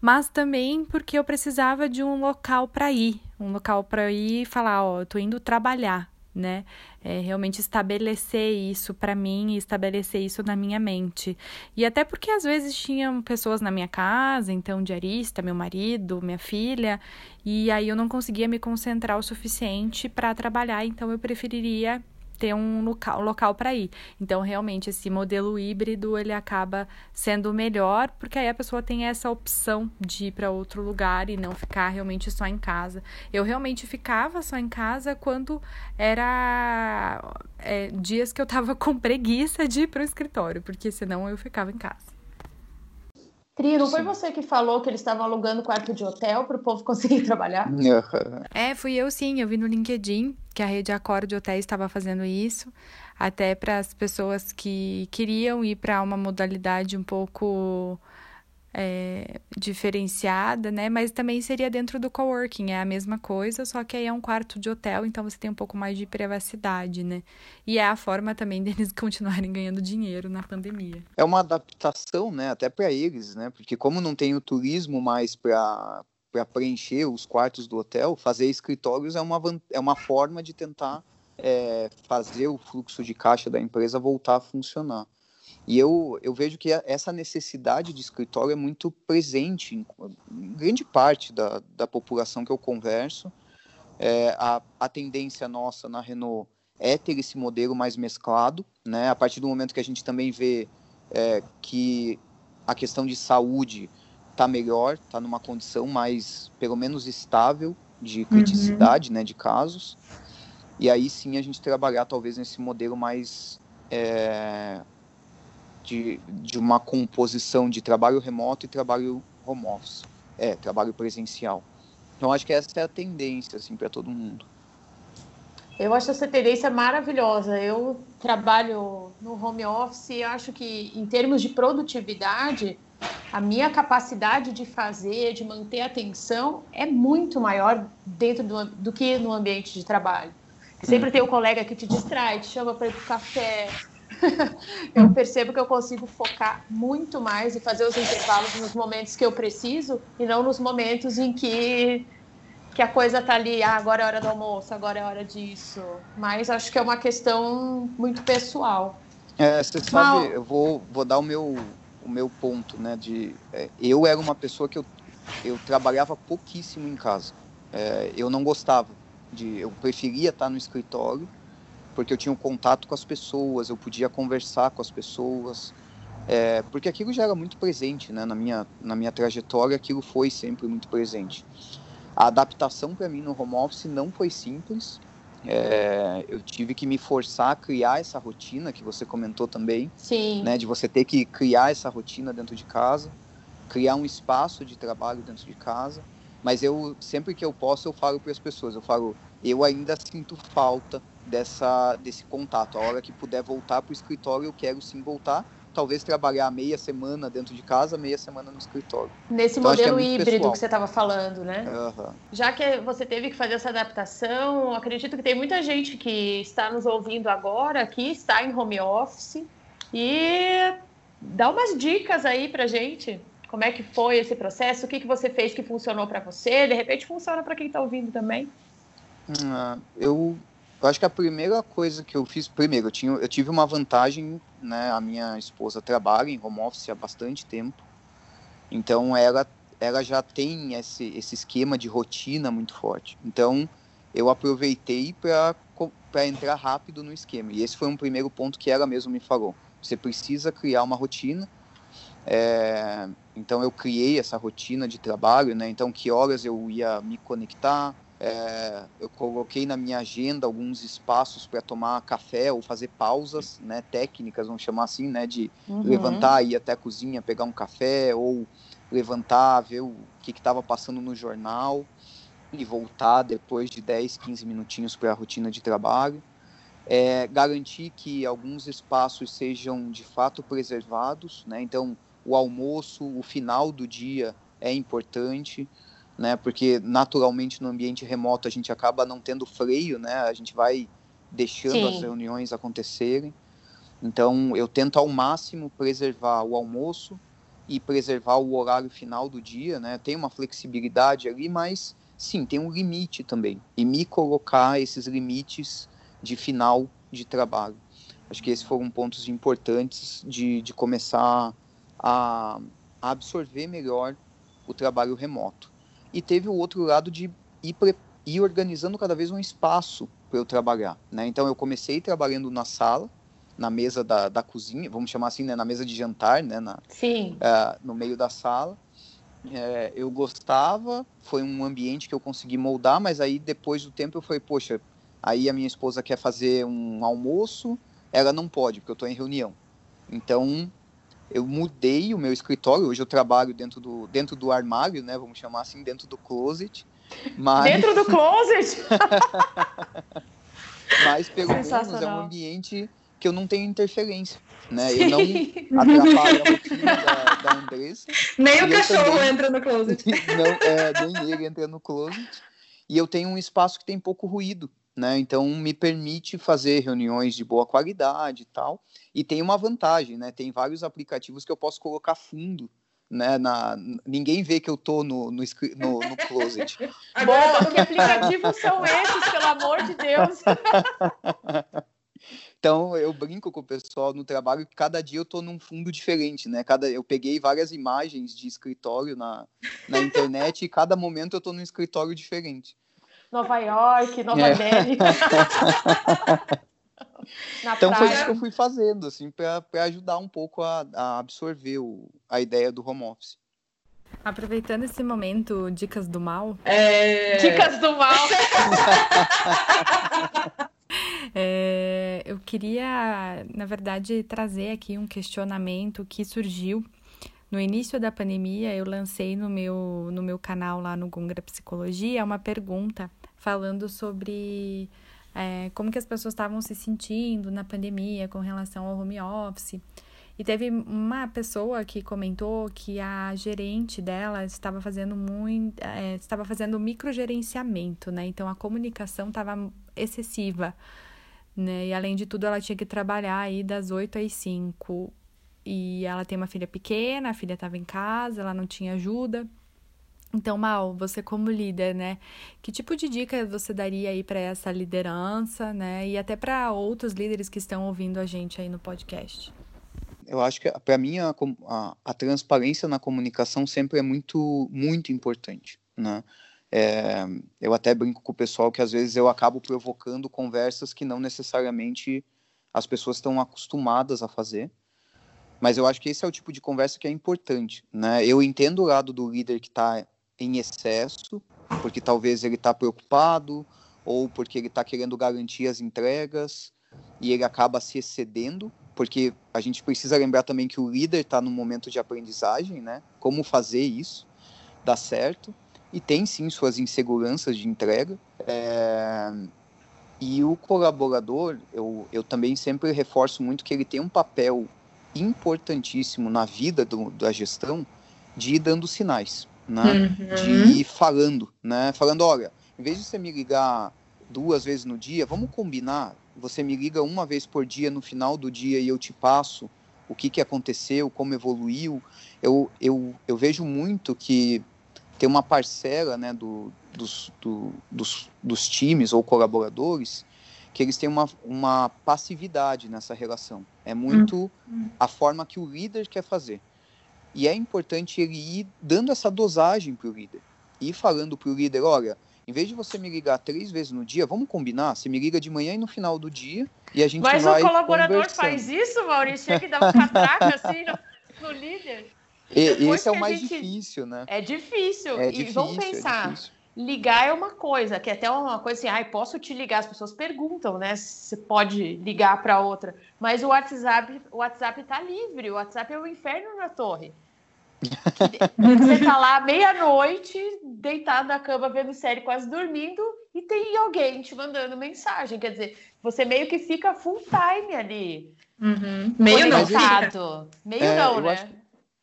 mas também porque eu precisava de um local para ir, um local para ir e falar, ó, eu tô indo trabalhar, né? É, realmente estabelecer isso para mim e estabelecer isso na minha mente. E até porque às vezes tinham pessoas na minha casa, então diarista, meu marido, minha filha, e aí eu não conseguia me concentrar o suficiente para trabalhar, então eu preferiria ter um local, local para ir. Então, realmente, esse modelo híbrido ele acaba sendo melhor, porque aí a pessoa tem essa opção de ir para outro lugar e não ficar realmente só em casa. Eu realmente ficava só em casa quando era é, dias que eu tava [LAUGHS] com preguiça de ir para o escritório, porque senão eu ficava em casa. Tri, não foi você que falou que eles estavam alugando quarto de hotel para o povo [LAUGHS] conseguir trabalhar? É, fui eu sim. Eu vi no LinkedIn que a rede Accor de hotéis estava fazendo isso, até para as pessoas que queriam ir para uma modalidade um pouco é, diferenciada, né? Mas também seria dentro do coworking, é a mesma coisa, só que aí é um quarto de hotel, então você tem um pouco mais de privacidade, né? E é a forma também [LAUGHS] deles continuarem ganhando dinheiro na pandemia. É uma adaptação, né? Até para eles, né? Porque como não tem o turismo mais para para preencher os quartos do hotel, fazer escritórios é uma, é uma forma de tentar é, fazer o fluxo de caixa da empresa voltar a funcionar. E eu, eu vejo que essa necessidade de escritório é muito presente em, em grande parte da, da população que eu converso. É, a, a tendência nossa na Renault é ter esse modelo mais mesclado, né? A partir do momento que a gente também vê é, que a questão de saúde está melhor, está numa condição mais, pelo menos, estável de criticidade, uhum. né, de casos. E aí sim a gente trabalhar talvez nesse modelo mais é, de, de uma composição de trabalho remoto e trabalho home office, é, trabalho presencial. Então acho que essa é a tendência assim para todo mundo. Eu acho essa tendência maravilhosa. Eu trabalho no home office e acho que em termos de produtividade, a minha capacidade de fazer, de manter a atenção é muito maior dentro do, do que no ambiente de trabalho. Sempre hum. tem um colega que te distrai, te chama para ir para o café, [LAUGHS] eu percebo que eu consigo focar muito mais e fazer os intervalos nos momentos que eu preciso e não nos momentos em que, que a coisa tá ali, ah, agora é hora do almoço, agora é hora disso. Mas acho que é uma questão muito pessoal. É, você sabe, Mal... eu vou, vou dar o meu, o meu ponto, né? De, é, eu era uma pessoa que eu, eu trabalhava pouquíssimo em casa. É, eu não gostava de, eu preferia estar no escritório porque eu tinha um contato com as pessoas, eu podia conversar com as pessoas, é, porque aquilo já era muito presente, né? Na minha, na minha trajetória, aquilo foi sempre muito presente. A adaptação para mim no home office não foi simples. É, eu tive que me forçar a criar essa rotina que você comentou também, Sim. né? De você ter que criar essa rotina dentro de casa, criar um espaço de trabalho dentro de casa. Mas eu sempre que eu posso eu falo para as pessoas, eu falo, eu ainda sinto falta dessa, desse contato. A hora que puder voltar para o escritório, eu quero sim voltar. Talvez trabalhar meia semana dentro de casa, meia semana no escritório. Nesse então, modelo é híbrido pessoal. que você estava falando, né? Uhum. Já que você teve que fazer essa adaptação, acredito que tem muita gente que está nos ouvindo agora, que está em home office. E dá umas dicas aí para gente. Como é que foi esse processo? O que, que você fez que funcionou para você? De repente funciona para quem está ouvindo também. Uh, eu eu acho que a primeira coisa que eu fiz, primeiro, eu, tinha, eu tive uma vantagem, né? A minha esposa trabalha em home office há bastante tempo, então ela, ela já tem esse, esse esquema de rotina muito forte. Então eu aproveitei para entrar rápido no esquema. E esse foi um primeiro ponto que ela mesma me falou. Você precisa criar uma rotina. É, então eu criei essa rotina de trabalho, né? Então que horas eu ia me conectar, é, eu coloquei na minha agenda alguns espaços para tomar café ou fazer pausas, né, técnicas, vamos chamar assim, né, de uhum. levantar, ir até a cozinha, pegar um café ou levantar, ver o que estava passando no jornal e voltar depois de 10, 15 minutinhos para a rotina de trabalho. É, garantir que alguns espaços sejam de fato preservados, né? Então, o almoço, o final do dia é importante né? Porque naturalmente no ambiente remoto a gente acaba não tendo freio, né? A gente vai deixando Sim. as reuniões acontecerem. Então eu tento ao máximo preservar o almoço e preservar o horário final do dia, né? Tem uma flexibilidade ali, mas sim, tem um limite também. E me colocar esses limites de final de trabalho. Acho que esses foram pontos importantes de, de começar a, a absorver melhor o trabalho remoto e teve o outro lado de ir, ir organizando cada vez um espaço para eu trabalhar, né? Então eu comecei trabalhando na sala, na mesa da, da cozinha, vamos chamar assim, né? Na mesa de jantar, né? Na, Sim. Uh, no meio da sala. É, eu gostava, foi um ambiente que eu consegui moldar, mas aí depois do tempo eu falei, poxa, aí a minha esposa quer fazer um almoço, ela não pode, porque eu estou em reunião. Então, eu mudei o meu escritório, hoje eu trabalho dentro do, dentro do armário, né, vamos chamar assim, dentro do closet. Mas... Dentro do closet? [LAUGHS] mas pelo menos é um ambiente que eu não tenho interferência, né? Sim. Eu não atrapalho a rotina da, da Andressa. Nem o cachorro também... entra no closet. [LAUGHS] não, é, nem ele entra no closet. E eu tenho um espaço que tem pouco ruído, né? Então me permite fazer reuniões de boa qualidade e tal. E tem uma vantagem, né? Tem vários aplicativos que eu posso colocar fundo né, na, ninguém vê que eu tô no, no, no, no closet. [LAUGHS] Bom, que aplicativos são esses, pelo amor de Deus? [LAUGHS] Então eu brinco com o pessoal no trabalho que cada dia eu tô num fundo diferente, né? Cada eu peguei várias imagens de escritório na, na internet e cada momento eu tô num escritório diferente. Nova York, Nova é. Delhi. [LAUGHS] então praia. foi isso que eu fui fazendo, assim, para ajudar um pouco a, a absorver o, a ideia do home office. Aproveitando esse momento, dicas do mal. É... Dicas do mal. [LAUGHS] É, eu queria, na verdade, trazer aqui um questionamento que surgiu no início da pandemia. Eu lancei no meu, no meu canal lá no Gungra Psicologia uma pergunta falando sobre é, como que as pessoas estavam se sentindo na pandemia com relação ao home office. E teve uma pessoa que comentou que a gerente dela estava fazendo muito, é, estava fazendo microgerenciamento, né? Então a comunicação estava excessiva né? E além de tudo, ela tinha que trabalhar aí das 8 às 5. E ela tem uma filha pequena, a filha estava em casa, ela não tinha ajuda. Então, Mal, você como líder, né? Que tipo de dica você daria aí para essa liderança, né? E até para outros líderes que estão ouvindo a gente aí no podcast? Eu acho que para mim a, a, a, transparência na comunicação sempre é muito muito importante, né? É, eu até brinco com o pessoal que às vezes eu acabo provocando conversas que não necessariamente as pessoas estão acostumadas a fazer. Mas eu acho que esse é o tipo de conversa que é importante, né? Eu entendo o lado do líder que está em excesso, porque talvez ele está preocupado ou porque ele está querendo garantir as entregas e ele acaba se excedendo, porque a gente precisa lembrar também que o líder está no momento de aprendizagem, né? Como fazer isso dar certo e tem sim suas inseguranças de entrega. É... E o colaborador, eu, eu também sempre reforço muito que ele tem um papel importantíssimo na vida do, da gestão de ir dando sinais, né? Uhum. De ir falando, né? Falando, olha, em vez de você me ligar duas vezes no dia, vamos combinar. Você me liga uma vez por dia no final do dia e eu te passo o que, que aconteceu, como evoluiu. Eu, eu, eu vejo muito que tem uma parcela né, do, dos, do, dos, dos times ou colaboradores que eles têm uma, uma passividade nessa relação. É muito uhum. a forma que o líder quer fazer. E é importante ele ir dando essa dosagem para o líder. Ir falando para o líder, olha, em vez de você me ligar três vezes no dia, vamos combinar? Você me liga de manhã e no final do dia e a gente Mas vai Mas o colaborador faz isso, Maurício? Chega e dá um catraca [LAUGHS] assim no, no líder? E, esse é o mais gente... difícil, né? É difícil. É e difícil, vamos é pensar. É ligar é uma coisa, que é até uma coisa assim, ai, ah, posso te ligar? As pessoas perguntam, né? Se pode ligar para outra. Mas o WhatsApp, o WhatsApp tá livre, o WhatsApp é o inferno na torre. [LAUGHS] Você tá lá meia-noite, deitado na cama, vendo série, quase dormindo, e tem alguém te mandando mensagem. Quer dizer, você meio que fica full time ali. Uhum. Meio não, Meio é, não, né? Acho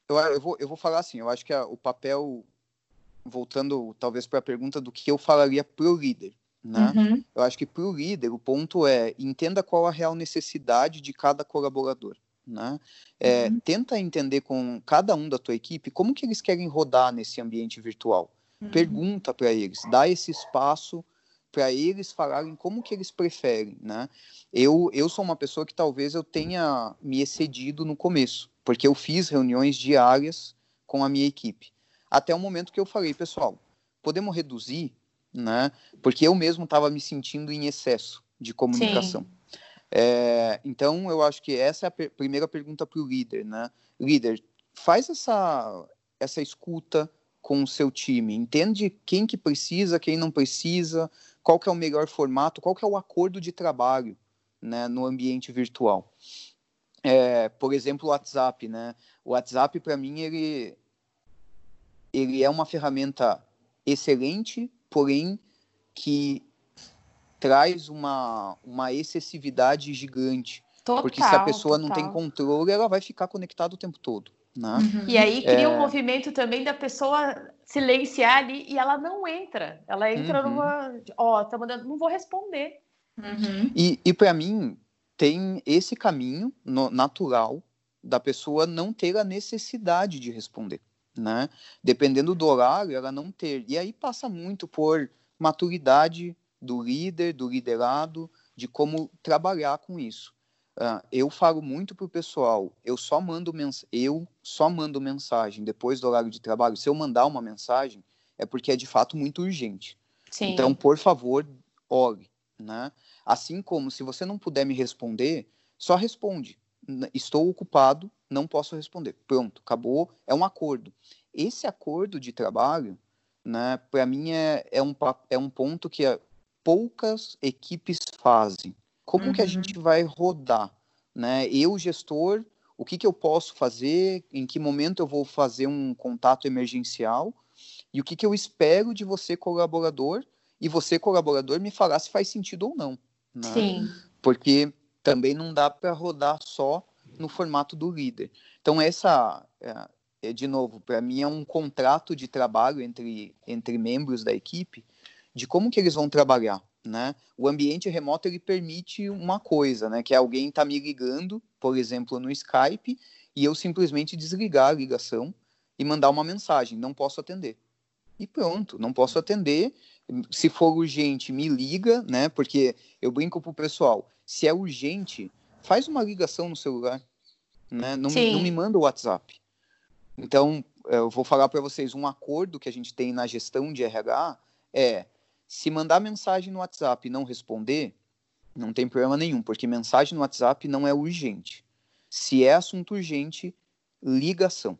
eu, eu, vou, eu vou falar assim, eu acho que a, o papel, voltando talvez para a pergunta do que eu falaria para o líder, né? Uhum. Eu acho que para o líder o ponto é entenda qual a real necessidade de cada colaborador, né? É, uhum. Tenta entender com cada um da tua equipe como que eles querem rodar nesse ambiente virtual. Uhum. Pergunta para eles, dá esse espaço para eles falarem como que eles preferem, né? Eu, eu sou uma pessoa que talvez eu tenha me excedido no começo, porque eu fiz reuniões diárias com a minha equipe. Até o momento que eu falei, pessoal, podemos reduzir né? Porque eu mesmo estava me sentindo em excesso de comunicação. É, então, eu acho que essa é a per primeira pergunta para o líder, né? Líder, faz essa, essa escuta com o seu time, entende quem que precisa, quem não precisa, qual que é o melhor formato, qual que é o acordo de trabalho, né, no ambiente virtual. É, por exemplo, o WhatsApp, né? O WhatsApp, para mim, ele, ele é uma ferramenta excelente, porém que traz uma, uma excessividade gigante. Total, porque se a pessoa total. não tem controle, ela vai ficar conectada o tempo todo. Né? Uhum. E aí cria é... um movimento também da pessoa silenciar ali e ela não entra. Ela entra uhum. numa. Ó, oh, tá mandando, não vou responder. Uhum. E, e para mim, tem esse caminho no, natural da pessoa não ter a necessidade de responder. Né? Dependendo do horário, ela não ter. E aí passa muito por maturidade do líder, do liderado, de como trabalhar com isso. Uh, eu falo muito para o pessoal, eu só mando mens eu só mando mensagem depois do horário de trabalho. Se eu mandar uma mensagem, é porque é de fato muito urgente. Sim. Então, por favor, ore, né? Assim como se você não puder me responder, só responde. Estou ocupado, não posso responder. Pronto, acabou. É um acordo. Esse acordo de trabalho, né? Para mim é, é um é um ponto que poucas equipes fazem como uhum. que a gente vai rodar, né? Eu, gestor, o que, que eu posso fazer, em que momento eu vou fazer um contato emergencial e o que, que eu espero de você, colaborador, e você, colaborador, me falar se faz sentido ou não. Né? Sim. Porque também não dá para rodar só no formato do líder. Então, essa, é, é de novo, para mim é um contrato de trabalho entre, entre membros da equipe de como que eles vão trabalhar né? O ambiente remoto ele permite uma coisa, né? Que é alguém tá me ligando, por exemplo, no Skype, e eu simplesmente desligar a ligação e mandar uma mensagem, não posso atender. E pronto, não posso atender. Se for urgente, me liga, né? Porque eu brinco pro pessoal, se é urgente, faz uma ligação no celular, né? Não, não me manda o WhatsApp. Então, eu vou falar para vocês um acordo que a gente tem na gestão de RH é se mandar mensagem no WhatsApp e não responder, não tem problema nenhum, porque mensagem no WhatsApp não é urgente. Se é assunto urgente, ligação.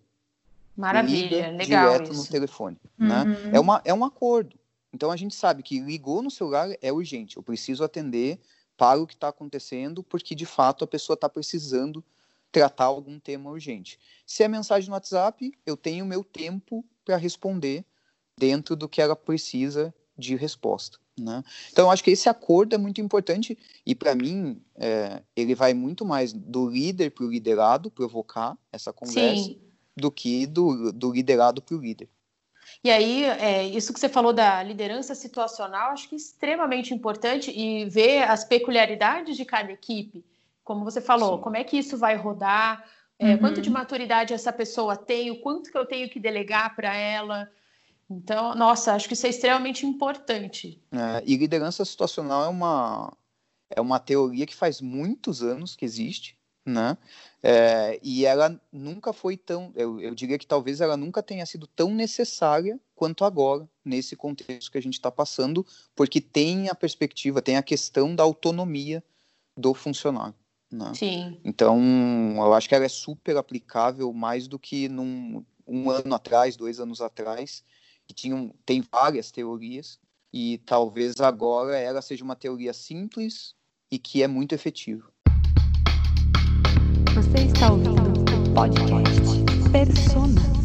Maravilha, Liga legal. Direto isso. no telefone. Né? Uhum. Né? É, uma, é um acordo. Então a gente sabe que ligou no celular é urgente. Eu preciso atender para o que está acontecendo, porque de fato a pessoa está precisando tratar algum tema urgente. Se é mensagem no WhatsApp, eu tenho meu tempo para responder dentro do que ela precisa de resposta. Né? Então, eu acho que esse acordo é muito importante e, para mim, é, ele vai muito mais do líder para o liderado provocar essa conversa Sim. do que do, do liderado para o líder. E aí, é, isso que você falou da liderança situacional, acho que é extremamente importante e ver as peculiaridades de cada equipe. Como você falou, Sim. como é que isso vai rodar, é, uhum. quanto de maturidade essa pessoa tem, o quanto que eu tenho que delegar para ela. Então, nossa, acho que isso é extremamente importante. É, e liderança situacional é uma, é uma teoria que faz muitos anos que existe, né? É, e ela nunca foi tão, eu, eu diria que talvez ela nunca tenha sido tão necessária quanto agora, nesse contexto que a gente está passando, porque tem a perspectiva, tem a questão da autonomia do funcionário. Né? Sim. Então, eu acho que ela é super aplicável mais do que num um ano atrás, dois anos atrás, que tinham, tem várias teorias, e talvez agora ela seja uma teoria simples e que é muito efetiva. Você está ouvindo o podcast Persona.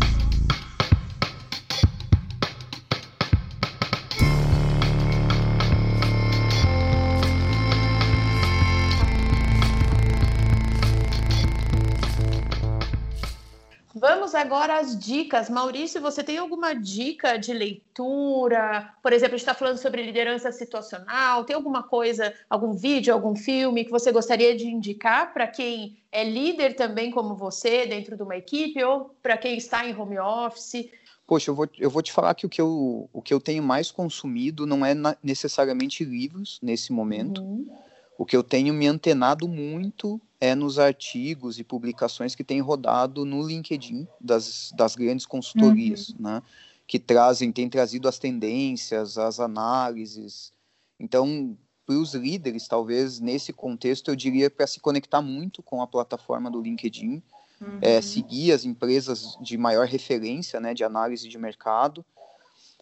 Vamos agora às dicas. Maurício, você tem alguma dica de leitura? Por exemplo, a gente está falando sobre liderança situacional. Tem alguma coisa, algum vídeo, algum filme que você gostaria de indicar para quem é líder também, como você, dentro de uma equipe, ou para quem está em home office? Poxa, eu vou, eu vou te falar que o que eu, o que eu tenho mais consumido não é necessariamente livros nesse momento. Uhum. O que eu tenho me antenado muito é nos artigos e publicações que têm rodado no LinkedIn das, das grandes consultorias, uhum. né? que trazem, têm trazido as tendências, as análises. Então, para os líderes, talvez nesse contexto, eu diria para se conectar muito com a plataforma do LinkedIn, é, uhum. é, seguir as empresas de maior referência, né, de análise de mercado,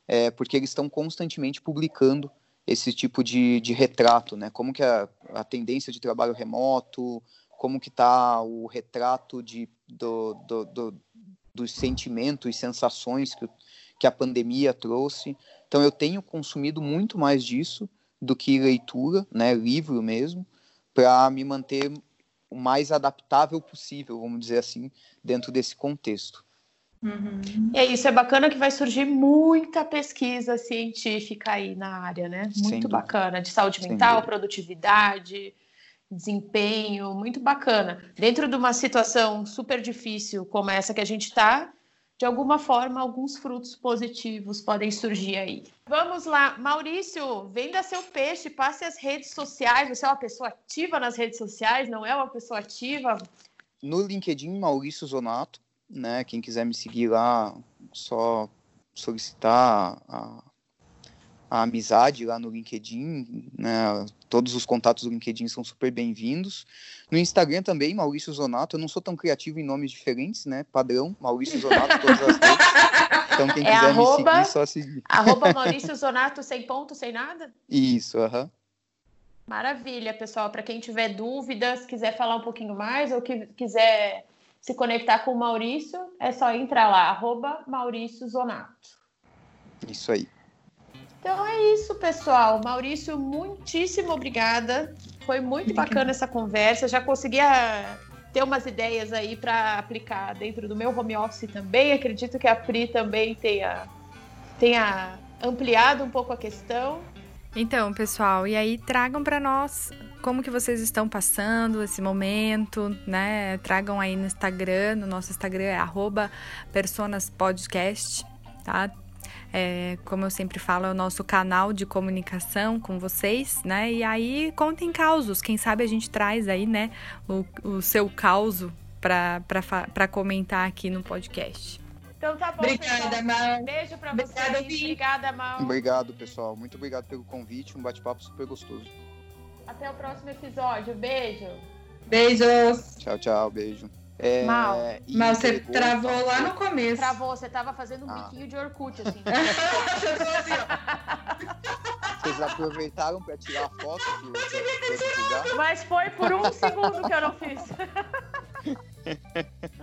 é, porque eles estão constantemente publicando esse tipo de, de retrato, né, como que a, a tendência de trabalho remoto, como que está o retrato de, do, do, do, dos sentimentos e sensações que, que a pandemia trouxe. Então eu tenho consumido muito mais disso do que leitura, né, livro mesmo, para me manter o mais adaptável possível, vamos dizer assim, dentro desse contexto. Uhum. É isso, é bacana que vai surgir muita pesquisa científica aí na área, né? Muito bacana, de saúde mental, produtividade, desempenho, muito bacana. Dentro de uma situação super difícil como essa que a gente está, de alguma forma, alguns frutos positivos podem surgir aí. Vamos lá, Maurício, venda seu peixe, passe as redes sociais. Você é uma pessoa ativa nas redes sociais, não é uma pessoa ativa? No LinkedIn, Maurício Zonato, né? Quem quiser me seguir lá, só solicitar a, a amizade lá no LinkedIn, né? Todos os contatos do LinkedIn são super bem-vindos. No Instagram também, Maurício Zonato. Eu não sou tão criativo em nomes diferentes, né? Padrão, Maurício Zonato, todas as redes. Então, quem é quiser arroba, me seguir, só seguir. Arroba Maurício Zonato, sem ponto, sem nada? Isso, aham. Uhum. Maravilha, pessoal. Para quem tiver dúvidas, quiser falar um pouquinho mais ou que quiser se conectar com o Maurício, é só entrar lá, arroba Maurício Zonato. Isso aí. Então é isso, pessoal. Maurício, muitíssimo obrigada. Foi muito bacana essa conversa. Já conseguia ter umas ideias aí para aplicar dentro do meu home office também. Acredito que a Pri também tenha, tenha ampliado um pouco a questão. Então, pessoal, e aí tragam para nós como que vocês estão passando esse momento, né? Tragam aí no Instagram, no nosso Instagram é personaspodcast, tá? É, como eu sempre falo, é o nosso canal de comunicação com vocês, né? E aí contem causos. Quem sabe a gente traz aí, né, o, o seu causo para comentar aqui no podcast. Então tá bom, Obrigada, pessoal. Mal. Beijo pra Obrigada, vocês. Obrigada, Mal. Obrigado, pessoal. Muito obrigado pelo convite. Um bate-papo super gostoso. Até o próximo episódio. Beijo. Beijos. Tchau, tau. Beijo. É, Mal. Mal, você travou lá no começo. Travou, você tava fazendo um ah. biquinho de Orkut, [LAUGHS] assim. Vocês aproveitaram para tirar a foto que Mas foi por um segundo que eu não fiz. [LAUGHS]